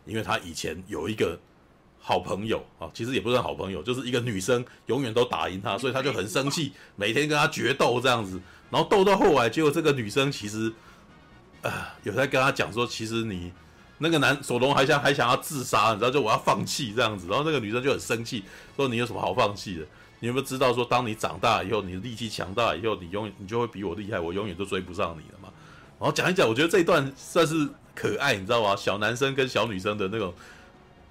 因为他以前有一个好朋友啊，其实也不是好朋友，就是一个女生永远都打赢他，所以他就很生气，每天跟他决斗这样子，然后斗到后来，结果这个女生其实啊有在跟他讲说，其实你。那个男索隆还想还想要自杀，你知道，就我要放弃这样子，然后那个女生就很生气，说你有什么好放弃的？你有没有知道说，当你长大以后，你的力气强大以后，你永远你就会比我厉害，我永远都追不上你了嘛。然后讲一讲，我觉得这一段算是可爱，你知道吗？小男生跟小女生的那种，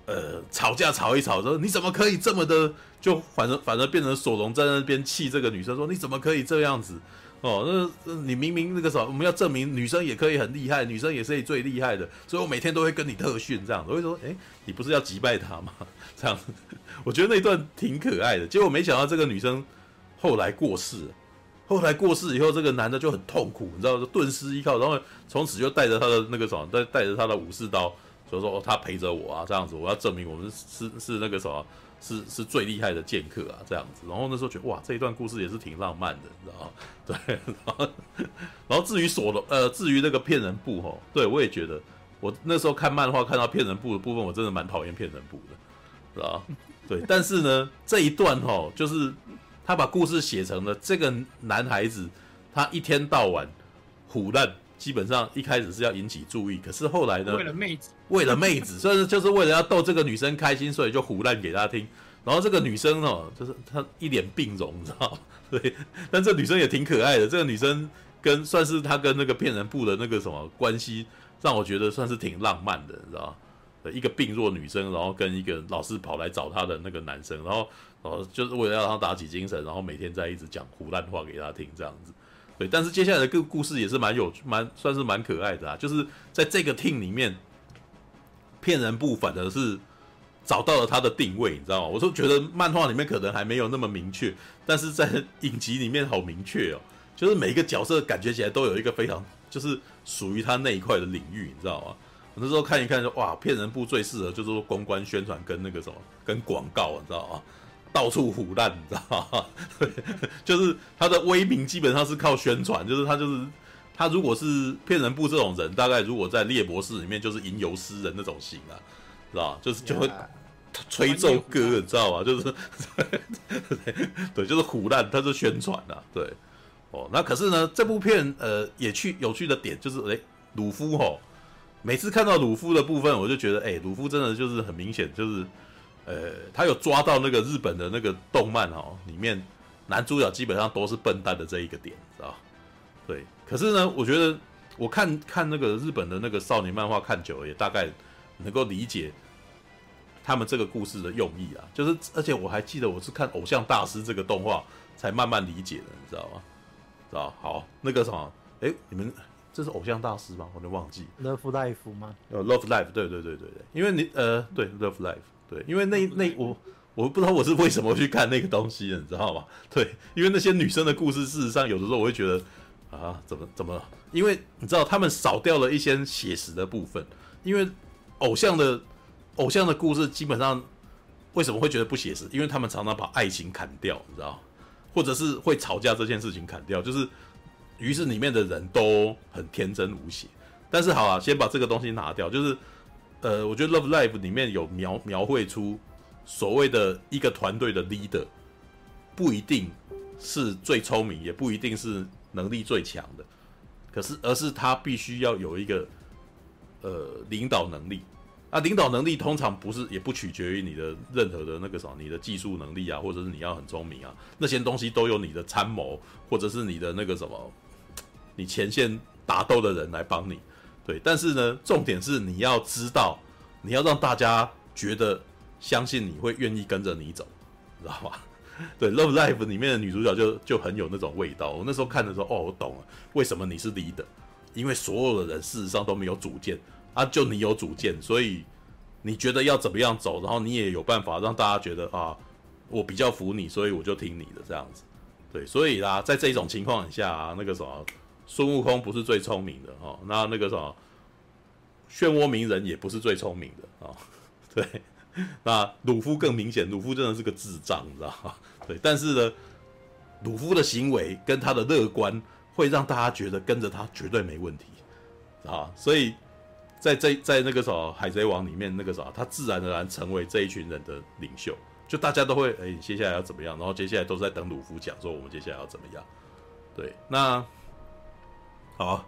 呃，吵架吵一吵，说你怎么可以这么的，就反正反正变成索隆在那边气这个女生，说你怎么可以这样子？哦，那你明明那个什么我们要证明女生也可以很厉害，女生也是最厉害的，所以我每天都会跟你特训这样子。我会说，哎，你不是要击败她吗？这样子，我觉得那一段挺可爱的。结果没想到这个女生后来过世了，后来过世以后，这个男的就很痛苦，你知道，就顿失依靠，然后从此就带着他的那个什么，带带着他的武士刀，所以说他陪着我啊，这样子，我要证明我们是是那个什么，是是最厉害的剑客啊，这样子。然后那时候觉得哇，这一段故事也是挺浪漫的，你知道吗？对，然后至于索隆，呃，至于那个骗人部吼，对我也觉得，我那时候看漫画看到骗人部的部分，我真的蛮讨厌骗人部的，知道？对，但是呢，这一段吼，就是他把故事写成了这个男孩子，他一天到晚唬烂。基本上一开始是要引起注意，可是后来呢？为了妹子，为了妹子，所以就是为了要逗这个女生开心，所以就胡乱给她听。然后这个女生哦，就是她一脸病容，你知道吗？对，但这女生也挺可爱的。这个女生跟算是她跟那个骗人部的那个什么关系，让我觉得算是挺浪漫的，你知道吗？一个病弱女生，然后跟一个老是跑来找她的那个男生，然后然后就是为了让她打起精神，然后每天在一直讲胡乱话给她听，这样子。对，但是接下来的个故事也是蛮有蛮算是蛮可爱的啊，就是在这个 team 里面，骗人部反而是找到了他的定位，你知道吗？我都觉得漫画里面可能还没有那么明确，但是在影集里面好明确哦，就是每一个角色感觉起来都有一个非常就是属于他那一块的领域，你知道吗？我那时候看一看就哇，骗人部最适合就是说公关宣传跟那个什么跟广告，你知道吗？到处唬烂，你知道吗？对，就是他的威名基本上是靠宣传，就是他就是他如果是骗人部这种人，大概如果在猎博士里面就是吟游诗人那种型啊，知道吧？就是就会吹奏歌，你知道吗？就是对，就是胡烂，他是宣传啊，对哦。那可是呢，这部片呃也去有趣的点就是，哎，鲁夫吼，每次看到鲁夫的部分，我就觉得，哎，鲁夫真的就是很明显就是。呃，他有抓到那个日本的那个动漫哦，里面男主角基本上都是笨蛋的这一个点，知道？对，可是呢，我觉得我看看那个日本的那个少年漫画看久了，也大概能够理解他们这个故事的用意啊。就是，而且我还记得我是看《偶像大师》这个动画才慢慢理解的，你知道吗？知道？好，那个什么，哎，你们这是《偶像大师》吗？我都忘记。Love Life 吗？呃，Love Life，对对对对对，因为你呃，对 Love Life。对，因为那那我我不知道我是为什么去看那个东西的，你知道吗？对，因为那些女生的故事，事实上有的时候我会觉得啊，怎么怎么？因为你知道他们少掉了一些写实的部分，因为偶像的偶像的故事基本上为什么会觉得不写实？因为他们常常把爱情砍掉，你知道，或者是会吵架这件事情砍掉，就是于是里面的人都很天真无邪。但是好啊，先把这个东西拿掉，就是。呃，我觉得《Love Life》里面有描描绘出所谓的一个团队的 leader，不一定是最聪明，也不一定是能力最强的，可是而是他必须要有一个呃领导能力。啊，领导能力通常不是也不取决于你的任何的那个什么，你的技术能力啊，或者是你要很聪明啊，那些东西都有你的参谋，或者是你的那个什么，你前线打斗的人来帮你。对，但是呢，重点是你要知道，你要让大家觉得相信你会愿意跟着你走，知道吗？对，《Love Life》里面的女主角就就很有那种味道。我那时候看的时候，哦，我懂了，为什么你是 leader？因为所有的人事实上都没有主见啊，就你有主见，所以你觉得要怎么样走，然后你也有办法让大家觉得啊，我比较服你，所以我就听你的这样子。对，所以啦，在这种情况下，那个什么。孙悟空不是最聪明的哦，那那个什么，漩涡鸣人也不是最聪明的啊、哦，对，那鲁夫更明显，鲁夫真的是个智障，你知道吗？对，但是呢，鲁夫的行为跟他的乐观，会让大家觉得跟着他绝对没问题啊，所以在这在那个什么海贼王里面，那个什么，他自然而然成为这一群人的领袖，就大家都会哎，接下来要怎么样？然后接下来都是在等鲁夫讲说我们接下来要怎么样，对，那。好，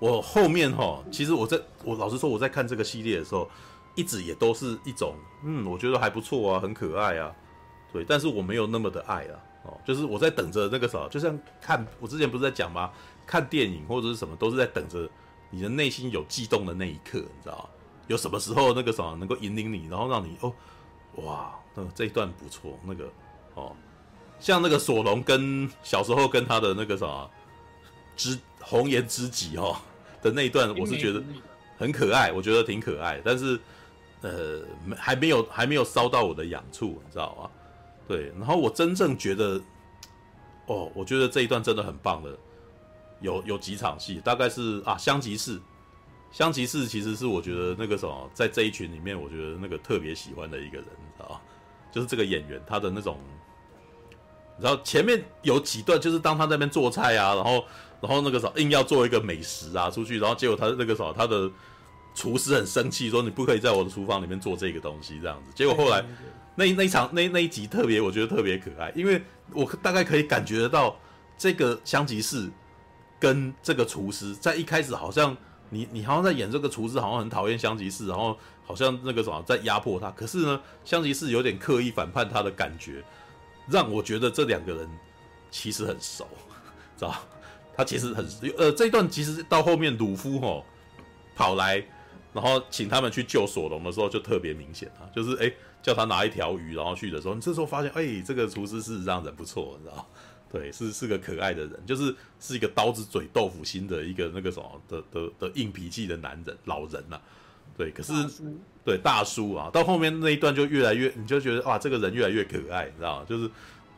我后面哈，其实我在我老实说，我在看这个系列的时候，一直也都是一种，嗯，我觉得还不错啊，很可爱啊，对，但是我没有那么的爱啊，哦，就是我在等着那个啥，就像看我之前不是在讲吗？看电影或者是什么，都是在等着你的内心有悸动的那一刻，你知道吗？有什么时候那个什么能够引领你，然后让你哦，哇，那这一段不错，那个哦，像那个索隆跟小时候跟他的那个什么之。红颜知己哦的那一段，我是觉得很可爱，我觉得挺可爱，但是呃，还没有还没有烧到我的痒处，你知道吗？对，然后我真正觉得，哦，我觉得这一段真的很棒的，有有几场戏，大概是啊香吉士香吉士其实是我觉得那个什么，在这一群里面，我觉得那个特别喜欢的一个人，你知道吗？就是这个演员，他的那种，然后前面有几段就是当他在那边做菜啊，然后然后那个时候硬要做一个美食啊出去，然后结果他那个什么，他的厨师很生气，说你不可以在我的厨房里面做这个东西这样子。结果后来那那一场那那一集特别，我觉得特别可爱，因为我大概可以感觉得到这个香吉士跟这个厨师在一开始好像。你你好像在演这个厨师，好像很讨厌香吉士，然后好像那个什么在压迫他。可是呢，香吉士有点刻意反叛他的感觉，让我觉得这两个人其实很熟，知道？他其实很呃，这一段其实到后面鲁夫吼跑来，然后请他们去救索隆的时候，就特别明显啊，就是哎叫他拿一条鱼，然后去的时候，你这时候发现哎这个厨师事实上人不错，你知道？对，是是个可爱的人，就是是一个刀子嘴豆腐心的一个那个什么的的的硬脾气的男人老人呐、啊，对，可是对大叔啊，到后面那一段就越来越，你就觉得哇，这个人越来越可爱，你知道吗？就是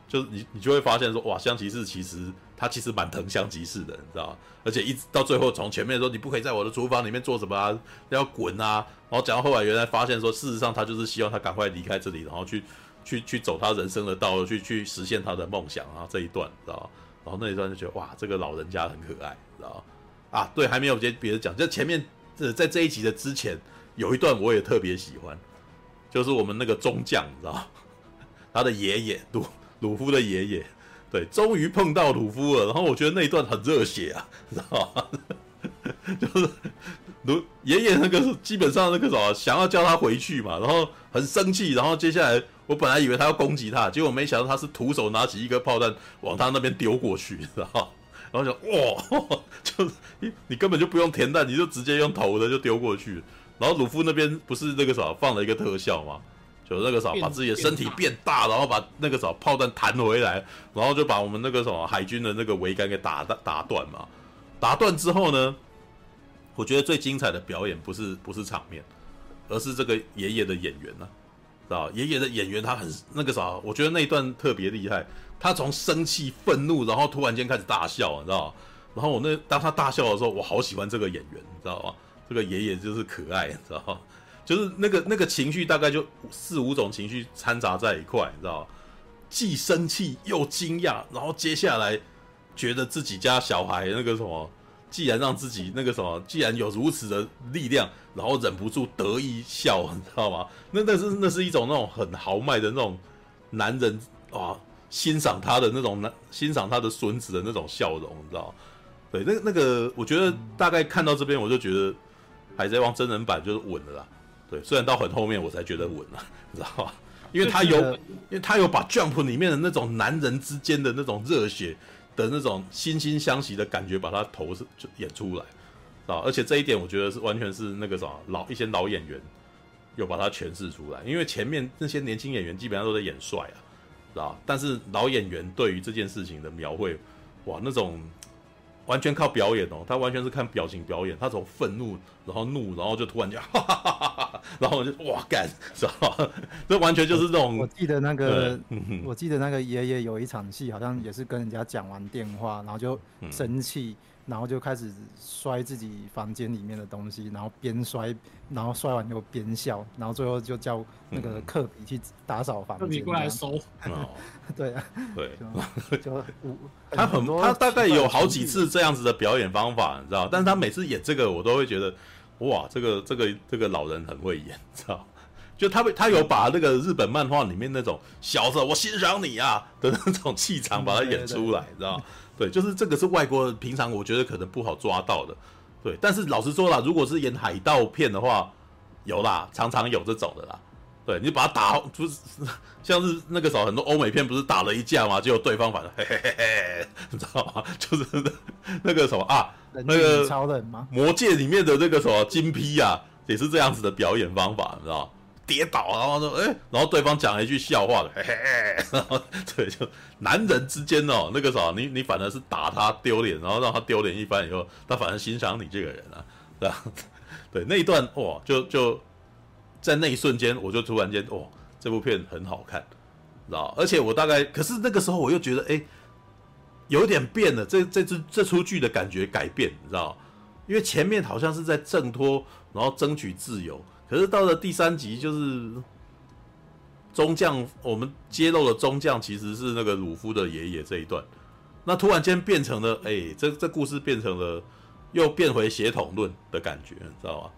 就是你你就会发现说哇，香吉士其实他其实蛮疼香吉士的，你知道？而且一直到最后从前面说你不可以在我的厨房里面做什么啊，要滚啊，然后讲到后来原来发现说事实上他就是希望他赶快离开这里，然后去。去去走他人生的道路，去去实现他的梦想啊！这一段，知道然后那一段就觉得哇，这个老人家很可爱，知道啊，对，还没有接别的讲，就前面呃，在这一集的之前有一段我也特别喜欢，就是我们那个中将，你知道他的爷爷鲁鲁夫的爷爷，对，终于碰到鲁夫了。然后我觉得那一段很热血啊，知道吗？就是鲁爷爷那个基本上那个什么，想要叫他回去嘛，然后很生气，然后接下来。我本来以为他要攻击他，结果没想到他是徒手拿起一颗炮弹往他那边丢过去，知道然后就哇，就你你根本就不用填弹，你就直接用投的就丢过去。然后鲁夫那边不是那个啥放了一个特效吗？就那个啥把自己的身体变大，然后把那个啥炮弹弹回来，然后就把我们那个什么海军的那个桅杆给打打断嘛。打断之后呢，我觉得最精彩的表演不是不是场面，而是这个爷爷的演员呢、啊。啊，爷爷的演员他很那个啥，我觉得那一段特别厉害。他从生气、愤怒，然后突然间开始大笑，你知道吗？然后我那当他大笑的时候，我好喜欢这个演员，你知道吗？这个爷爷就是可爱，你知道吗？就是那个那个情绪大概就四五种情绪掺杂在一块，你知道吗？既生气又惊讶，然后接下来觉得自己家小孩那个什么。既然让自己那个什么，既然有如此的力量，然后忍不住得意笑，你知道吗？那那是那是一种那种很豪迈的那种男人啊，欣赏他的那种男，欣赏他的孙子的那种笑容，你知道吗？对，那那个我觉得大概看到这边，我就觉得海贼王真人版就是稳了啦。对，虽然到很后面我才觉得稳了，你知道吧？因为他有，因为他有把 Jump 里面的那种男人之间的那种热血。的那种惺惺相惜的感觉，把它投射就演出来，啊！而且这一点我觉得是完全是那个啥老一些老演员有把它诠释出来，因为前面那些年轻演员基本上都在演帅啊，知道？但是老演员对于这件事情的描绘，哇，那种。完全靠表演哦，他完全是看表情表演。他从愤怒，然后怒，然后就突然间，哈哈哈哈哈，然后就哇干，是吧？这完全就是这种。我记得那个，我记得那个爷爷有一场戏，好像也是跟人家讲完电话，然后就生气。嗯然后就开始摔自己房间里面的东西，然后边摔，然后摔完又边笑，然后最后就叫那个科比去打扫房间。克比过来收。对啊，对，就 他很他大概有好几次这样子的表演方法，你知道？但是他每次演这个，我都会觉得，哇，这个这个这个老人很会演，知道？就他他有把那个日本漫画里面那种小子我欣赏你啊的那种气场把它演出来，知道？对，就是这个是外国人平常我觉得可能不好抓到的，对。但是老实说啦，如果是演海盗片的话，有啦，常常有这种的啦。对，你把他打，就是像是那个时候很多欧美片不是打了一架嘛，结果对方反正嘿嘿嘿嘿，你知道吗？就是那那个什么啊，那个超人吗？魔界里面的那个什么金批啊，也是这样子的表演方法，你知道吗？跌倒，然后说：“哎、然后对方讲了一句笑话，嘿嘿嘿，然后 对，就男人之间哦，那个啥，你你反而是打他丢脸，然后让他丢脸一番以后，他反而欣赏你这个人啊，对吧？对，那一段哇，就就在那一瞬间，我就突然间哇，这部片很好看，知道？而且我大概，可是那个时候我又觉得，哎、有点变了，这这支这出剧的感觉改变，你知道？因为前面好像是在挣脱，然后争取自由，可是到了第三集就是中将，我们揭露了中将其实是那个鲁夫的爷爷这一段，那突然间变成了，哎，这这故事变成了又变回血统论的感觉，你知道吗？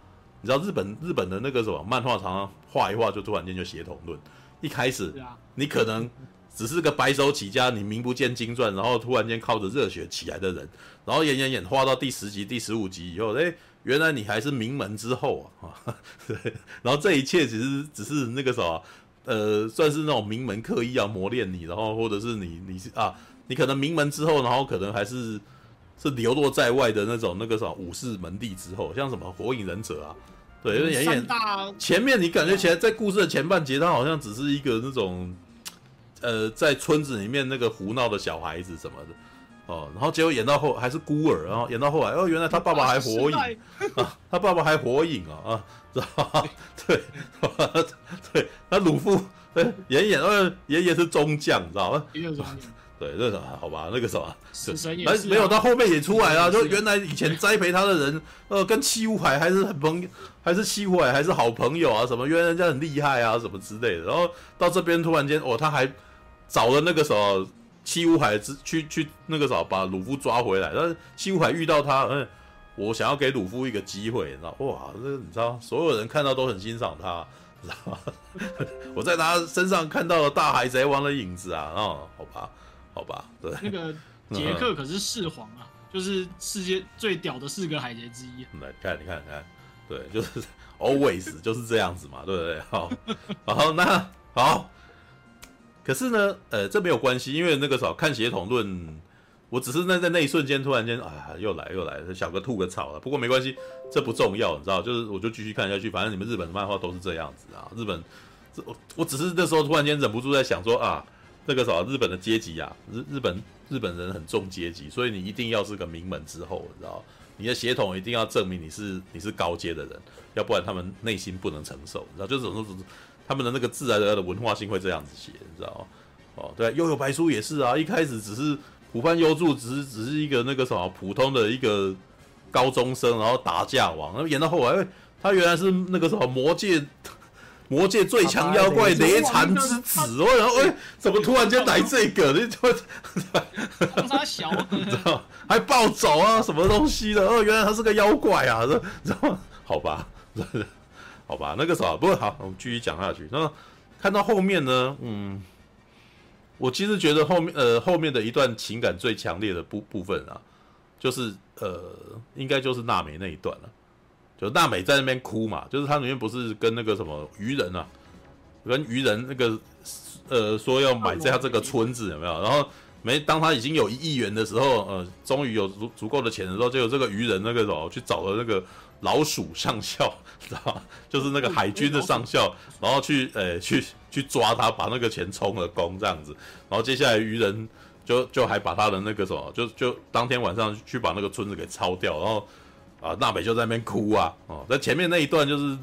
你知道日本日本的那个什么漫画，常常画一画就突然间就血统论，一开始你可能。只是个白手起家，你名不见经传，然后突然间靠着热血起来的人，然后演演演，画到第十集、第十五集以后，哎，原来你还是名门之后啊！对，然后这一切其实只是那个什么，呃，算是那种名门刻意要磨练你，然后或者是你你是啊，你可能名门之后，然后可能还是是流落在外的那种那个什么武士门第之后，像什么火影忍者啊，对，演演前面你感觉起来在故事的前半节，他好像只是一个那种。呃，在村子里面那个胡闹的小孩子什么的，哦，然后结果演到后还是孤儿，然后演到后来，哦，原来他爸爸还火影 啊，他爸爸还火影啊啊，知道吧？对，对，他鲁夫，对，演演，呃，爷爷是中将，知道吗？对，那个好吧，那个什么，没没有到后面也出来了，就原来以前栽培他的人，呃，跟七武海还是很朋友，还是七武海还是好朋友啊，什么原来人家很厉害啊，什么之类的，然后到这边突然间，哦，他还。找了那个时候七武海之去去那个啥把鲁夫抓回来，但是七武海遇到他，嗯，我想要给鲁夫一个机会，你知道？哇，这你知道，所有人看到都很欣赏他，知道吗？我在他身上看到了大海贼王的影子啊，哦，好吧，好吧，对，那个 杰克可是四皇啊，就是世界最屌的四个海贼之一。来看，你看，你看，对，就是 always 就是这样子嘛，对不对？好，然后，那好。可是呢，呃，这没有关系，因为那个时候看血统论，我只是那在那一瞬间突然间，哎呀，又来又来，小哥吐个槽了。不过没关系，这不重要，你知道，就是我就继续看下去，反正你们日本的漫画都是这样子啊。日本，我我只是那时候突然间忍不住在想说啊，那个时候日本的阶级啊，日日本日本人很重阶级，所以你一定要是个名门之后，你知道，你的血统一定要证明你是你是高阶的人，要不然他们内心不能承受，你知道，就是这种。他们的那个自然而然的文化性会这样子写，你知道吗？哦，对，幽游白书也是啊，一开始只是浦饭幽助，只是只是一个那个什么普通的一个高中生，然后打架王，然后演到后来，哎，他原来是那个什么魔界 魔界最强妖怪雷禅之子，哦，然后哎，怎么突然间来这个？你就 他小，你知道还暴走啊，什么东西的？哦，原来他是个妖怪啊，这知道吗？好吧。好吧，那个时候不过好，我们继续讲下去。那看到后面呢，嗯，我其实觉得后面呃后面的一段情感最强烈的部部分啊，就是呃应该就是娜美那一段了。就娜美在那边哭嘛，就是她里面不是跟那个什么鱼人啊，跟鱼人那个呃说要买下这个村子有没有？然后没当他已经有一亿元的时候，呃，终于有足足够的钱的时候，就有这个鱼人那个什么去找了那个。老鼠上校，知道吗？就是那个海军的上校，然后去，呃、欸，去去抓他，把那个钱充了公，这样子。然后接下来鱼人就就还把他的那个什么，就就当天晚上去把那个村子给抄掉。然后啊，娜美就在那边哭啊，哦，在前面那一段就是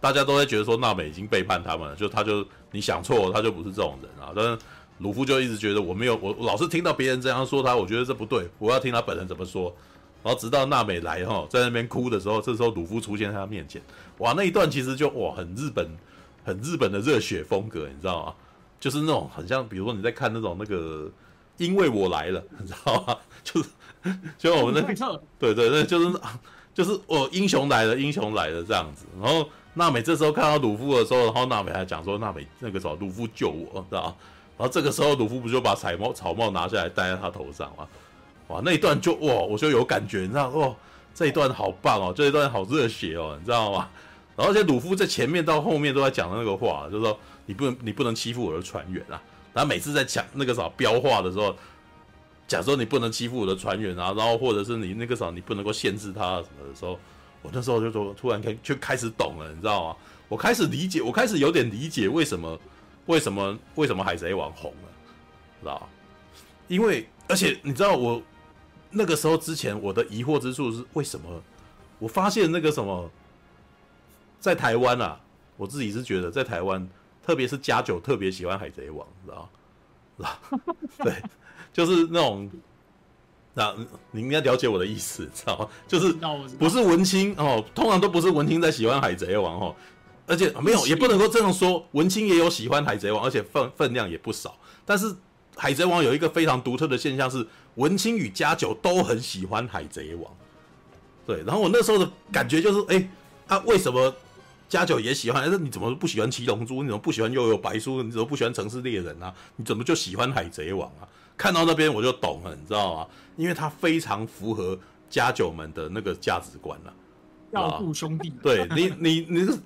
大家都在觉得说娜美已经背叛他们了，就他就你想错了，他就不是这种人啊。但是鲁夫就一直觉得我没有，我我老是听到别人这样说他，我觉得这不对，我要听他本人怎么说。然后直到娜美来哈，在那边哭的时候，这时候鲁夫出现在他面前，哇，那一段其实就哇很日本，很日本的热血风格，你知道吗？就是那种很像，比如说你在看那种那个，因为我来了，你知道吗？就是就我们那对对对，就是就是我英雄来了，英雄来了这样子。然后娜美这时候看到鲁夫的时候，然后娜美还讲说，娜美那个时候鲁夫救我，知道吗？然后这个时候鲁夫不就把彩帽草帽拿下来戴在他头上吗？哇，那一段就哇，我就有感觉，你知道哇，这一段好棒哦，这一段好热血哦，你知道吗？然后而且鲁夫在前面到后面都在讲的那个话，就是说你不能你不能欺负我的船员啊。然后每次在讲那个啥标话的时候，讲说你不能欺负我的船员啊，然后或者是你那个啥你不能够限制他什么的时候，我那时候就说突然开就开始懂了，你知道吗？我开始理解，我开始有点理解为什么为什么为什么海贼王红了，知道？因为而且你知道我。那个时候之前，我的疑惑之处是为什么？我发现那个什么，在台湾啊，我自己是觉得在台湾，特别是加九特别喜欢海贼王，知道吗？对，就是那种那你应该了解我的意思，知道吗？就是不是文青哦，通常都不是文青在喜欢海贼王哦，而且没有也不能够这样说，文青也有喜欢海贼王，而且分分量也不少。但是海贼王有一个非常独特的现象是，文青与家酒都很喜欢海贼王。对，然后我那时候的感觉就是，哎，他、啊、为什么家酒也喜欢？但是，你怎么不喜欢七龙珠？你怎么不喜欢又有白书？你怎么不喜欢城市猎人啊？你怎么就喜欢海贼王啊？看到那边我就懂了，你知道吗？因为他非常符合家酒们的那个价值观了，要顾兄弟。对你，你，你那个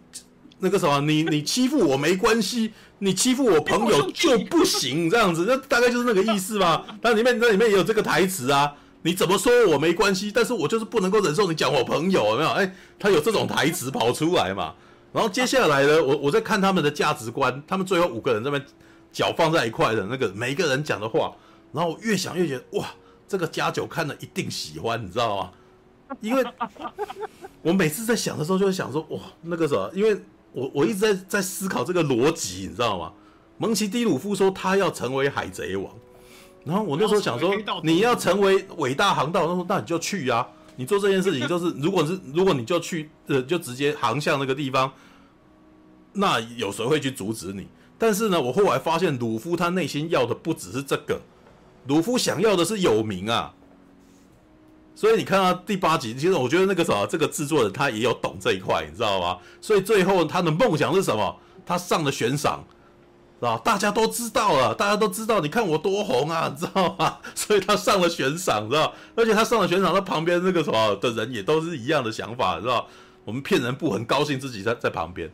那个什么，你你欺负我没关系，你欺负我朋友就不行，这样子，那大概就是那个意思吧。那里面那里面也有这个台词啊。你怎么说我没关系，但是我就是不能够忍受你讲我朋友，有没有？哎，他有这种台词跑出来嘛？然后接下来呢，我我在看他们的价值观，他们最后五个人这边脚放在一块的那个每一个人讲的话，然后我越想越觉得哇，这个家酒看了一定喜欢，你知道吗？因为我每次在想的时候就会想说哇，那个什么，因为我我一直在在思考这个逻辑，你知道吗？蒙奇 ·D· 鲁夫说他要成为海贼王。然后我那时候想说，你要成为伟大航道，那说那你就去啊！你做这件事情就是，如果是如果你就去，呃，就直接航向那个地方，那有谁会去阻止你？但是呢，我后来发现鲁夫他内心要的不只是这个，鲁夫想要的是有名啊！所以你看到第八集，其实我觉得那个什么，这个制作人他也有懂这一块，你知道吗？所以最后他的梦想是什么？他上了悬赏。是吧？大家都知道了，大家都知道，你看我多红啊，你知道吗？所以他上了悬赏，知道？而且他上了悬赏，他旁边那个什么的人也都是一样的想法，知道？我们骗人不很高兴自己在在旁边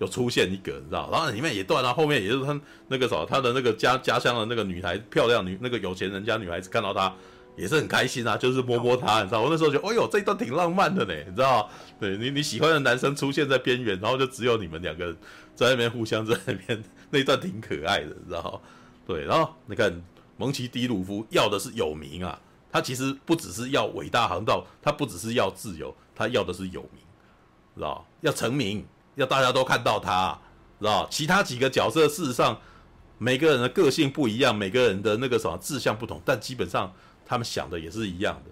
有出现一个，你知道？然后里面也断了，后面也是他那个什么，他的那个家家乡的那个女孩，漂亮女那个有钱人家女孩子看到他也是很开心啊，就是摸摸他，你知道？我那时候觉得，哎呦，这一段挺浪漫的呢，你知道？对你你喜欢的男生出现在边缘，然后就只有你们两个人在那边互相在那边。那一段挺可爱的，你知道？对，然后你看蒙奇迪鲁夫要的是有名啊，他其实不只是要伟大航道，他不只是要自由，他要的是有名，知道？要成名，要大家都看到他，知道？其他几个角色事实上每个人的个性不一样，每个人的那个什么志向不同，但基本上他们想的也是一样的。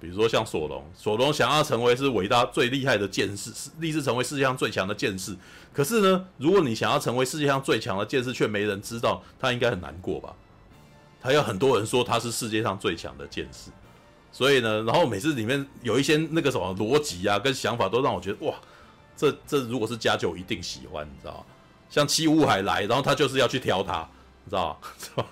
比如说像索隆，索隆想要成为是伟大最厉害的剑士，立志成为世界上最强的剑士。可是呢，如果你想要成为世界上最强的剑士，却没人知道，他应该很难过吧？他有很多人说他是世界上最强的剑士，所以呢，然后每次里面有一些那个什么逻辑啊，跟想法都让我觉得哇，这这如果是家就一定喜欢，你知道吗？像七武海来，然后他就是要去挑他，你知道吗？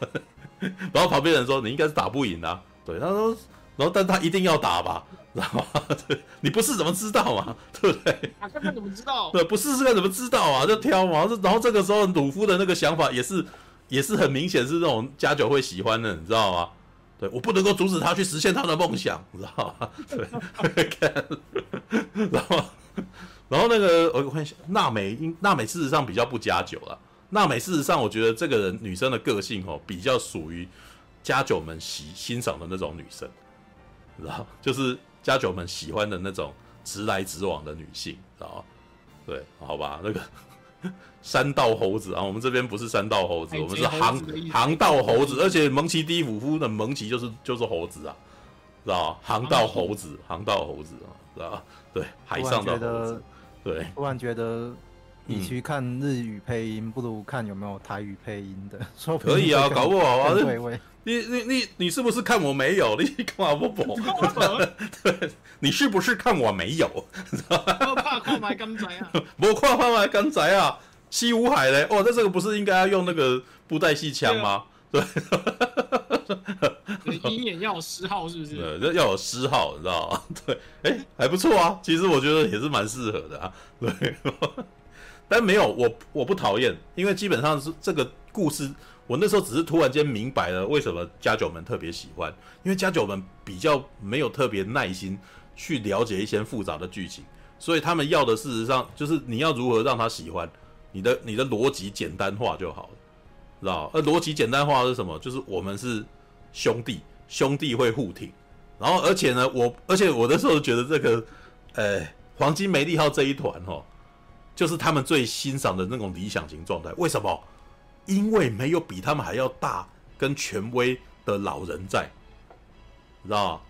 然后旁边人说你应该是打不赢啊，对，他说。然后，但他一定要打吧，知道吗？对，你不试怎么知道嘛？对不对？啊，看看怎么知道？对，不试试看怎么知道啊？就挑嘛。然后这个时候，鲁夫的那个想法也是，也是很明显是那种家酒会喜欢的，你知道吗？对，我不能够阻止他去实现他的梦想，你知道吗？对，然后，然后那个我看一下，娜美，娜美事实上比较不加酒了。娜美事实上，我觉得这个人女生的个性哦，比较属于家酒们喜欣赏的那种女生。知道，就是家酒们喜欢的那种直来直往的女性，知道？对，好吧，那个 山道猴子啊，我们这边不是山道猴子，我们是航航道猴子，而且蒙奇 ·D· 五夫的蒙奇就是就是猴子啊，知道？航道猴子，航道猴子啊，知道？对，海上的猴子，对，突然觉得。与其看日语配音，不如看有没有台语配音的。说可以啊，搞不好啊。你你你你是不是看我没有？你干嘛不播？对，你是不是看我没有？我怕看买刚仔啊！我跨跨买刚仔啊！西武海嘞！哦，那这个不是应该要用那个布袋戏腔吗？对。鹰眼要有诗号是不是？对，要有诗号，你知道吗？对，哎，还不错啊。其实我觉得也是蛮适合的啊。对。但没有我，我不讨厌，因为基本上是这个故事，我那时候只是突然间明白了为什么家酒们特别喜欢，因为家酒们比较没有特别耐心去了解一些复杂的剧情，所以他们要的事实上就是你要如何让他喜欢，你的你的逻辑简单化就好了，知道？而逻辑简单化是什么？就是我们是兄弟，兄弟会互挺，然后而且呢，我而且我那时候觉得这个，呃，黄金梅利号这一团哦。就是他们最欣赏的那种理想型状态。为什么？因为没有比他们还要大跟权威的老人在，知道？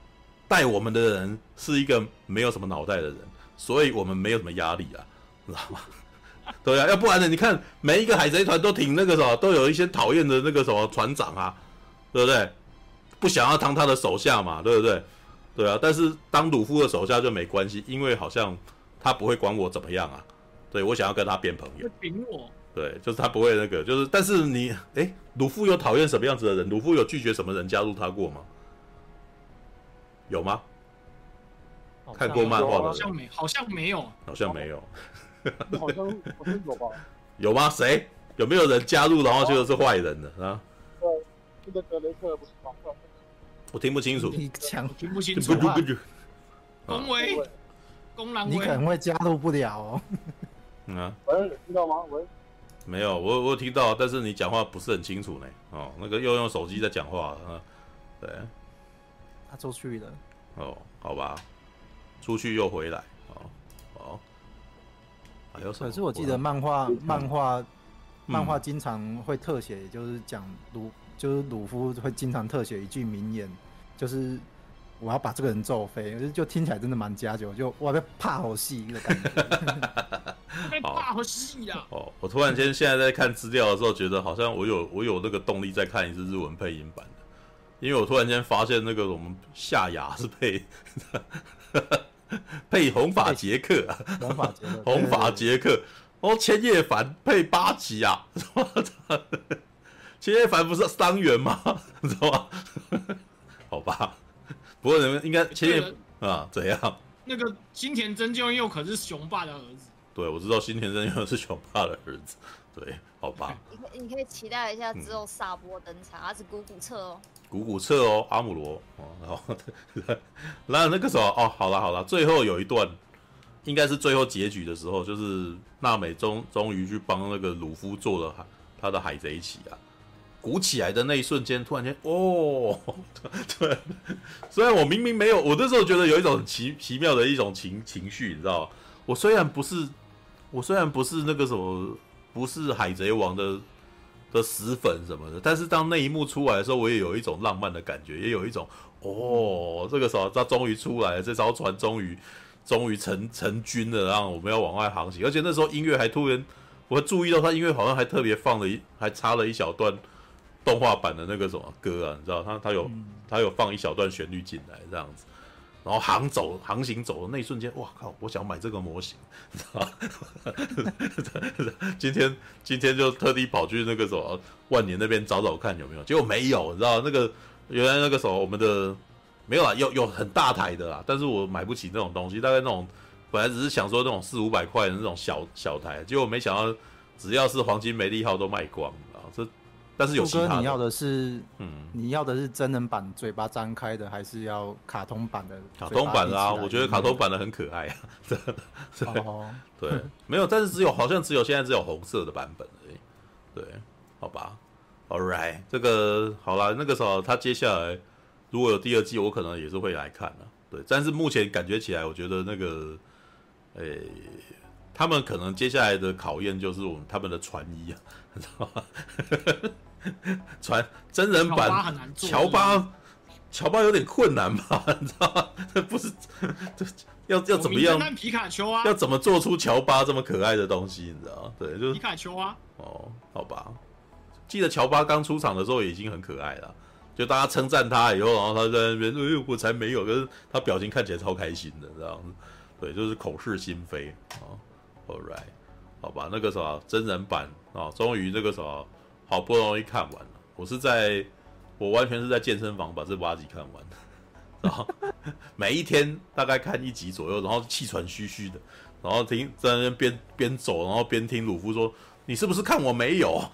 带我们的人是一个没有什么脑袋的人，所以我们没有什么压力啊，知道吗？对啊，要不然呢？你看每一个海贼团都挺那个什么，都有一些讨厌的那个什么船长啊，对不对？不想要当他的手下嘛，对不对？对啊，但是当鲁夫的手下就没关系，因为好像他不会管我怎么样啊。对，我想要跟他变朋友，顶我。对，就是他不会那个，就是但是你，哎，鲁夫有讨厌什么样子的人？鲁夫有拒绝什么人加入他过吗？有吗？看过漫画的人好像没，好像没有，好像没有。好像好像有吧？有吗？谁？有没有人加入然后就是坏人的啊？对，那个格雷克不是吗？我听不清楚。你讲听不清楚。恭维，公狼，你可能会加入不了哦。嗯啊。喂，听到吗？喂。没有，我我有听到，但是你讲话不是很清楚呢。哦，那个又用手机在讲话啊？对。他出去了。哦，好吧。出去又回来。哦哦，还有可是我记得漫画，漫画，漫画经常会特写，就是讲鲁，就是鲁夫会经常特写一句名言，就是我要把这个人揍飞，就听起来真的蛮加酒，就哇被怕好戏的感觉，被怕好戏呀！哦，我突然间现在在看资料的时候，觉得好像我有我有那个动力再看一次日文配音版的，因为我突然间发现那个我们夏雅是配。配红发杰克，红发杰克，红发杰克，哦，千叶凡配八吉啊，千叶凡不是伤员吗？你知道吗？好吧，不过你们应该千叶啊，怎样？那个新田真剑佑可是雄霸的儿子。对，我知道新田真剑佑是雄霸的儿子。对，好吧。你可你可以期待一下之后萨波登场，他是古古彻哦。古古彻哦，阿姆罗哦，然后 那那个时候哦，好了好了，最后有一段，应该是最后结局的时候，就是娜美终终于去帮那个鲁夫做了他的海贼旗啊，鼓起来的那一瞬间，突然间哦，对，虽然我明明没有，我那时候觉得有一种奇奇妙的一种情情绪，你知道，我虽然不是，我虽然不是那个什么，不是海贼王的。的死粉什么的，但是当那一幕出来的时候，我也有一种浪漫的感觉，也有一种哦，这个时候他终于出来了，这艘船终于终于成成军了，然后我们要往外航行。而且那时候音乐还突然，我注意到他音乐好像还特别放了一，还插了一小段动画版的那个什么歌啊，你知道他他有他有放一小段旋律进来这样子。然后航走航行走的那一瞬间，哇靠！我想买这个模型，你知道吗？今天今天就特地跑去那个什么万年那边找找看有没有，结果没有，你知道那个原来那个什么我们的没有啦，有有很大台的啦，但是我买不起那种东西，大概那种本来只是想说那种四五百块的那种小小台，结果没想到只要是黄金梅利号都卖光啊！这但是有其他，你要的是，嗯，你要的是真人版嘴巴张开的，还是要卡通版的？卡通版啊，我觉得卡通版的很可爱啊，对对对，没有，但是只有好像只有现在只有红色的版本而已，对，好吧，All right，这个好了，那个时候他接下来如果有第二季，我可能也是会来看的，对，但是目前感觉起来，我觉得那个，诶，他们可能接下来的考验就是我们他们的传医啊，你知道吗？传真人版乔巴，乔巴有点困难吧？你知道吗？这不是这要要怎么样？皮卡丘啊！要怎么做出乔巴这么可爱的东西？你知道吗？对，就是皮卡丘啊。哦，好吧。记得乔巴刚出场的时候已经很可爱了，就大家称赞他以后，然后他在那边，哎呦，我才没有，可是他表情看起来超开心的，这样子。对，就是口是心非啊。All right，好吧，那个什么真人版啊，终于这个时候。好不容易看完了，我是在，我完全是在健身房把这八集看完的，然后每一天大概看一集左右，然后气喘吁吁的，然后听在那边边边走，然后边听鲁夫说：“你是不是看我没有？”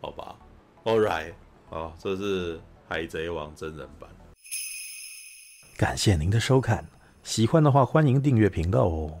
好吧，All right，好，这是《海贼王》真人版。感谢您的收看，喜欢的话欢迎订阅频道哦。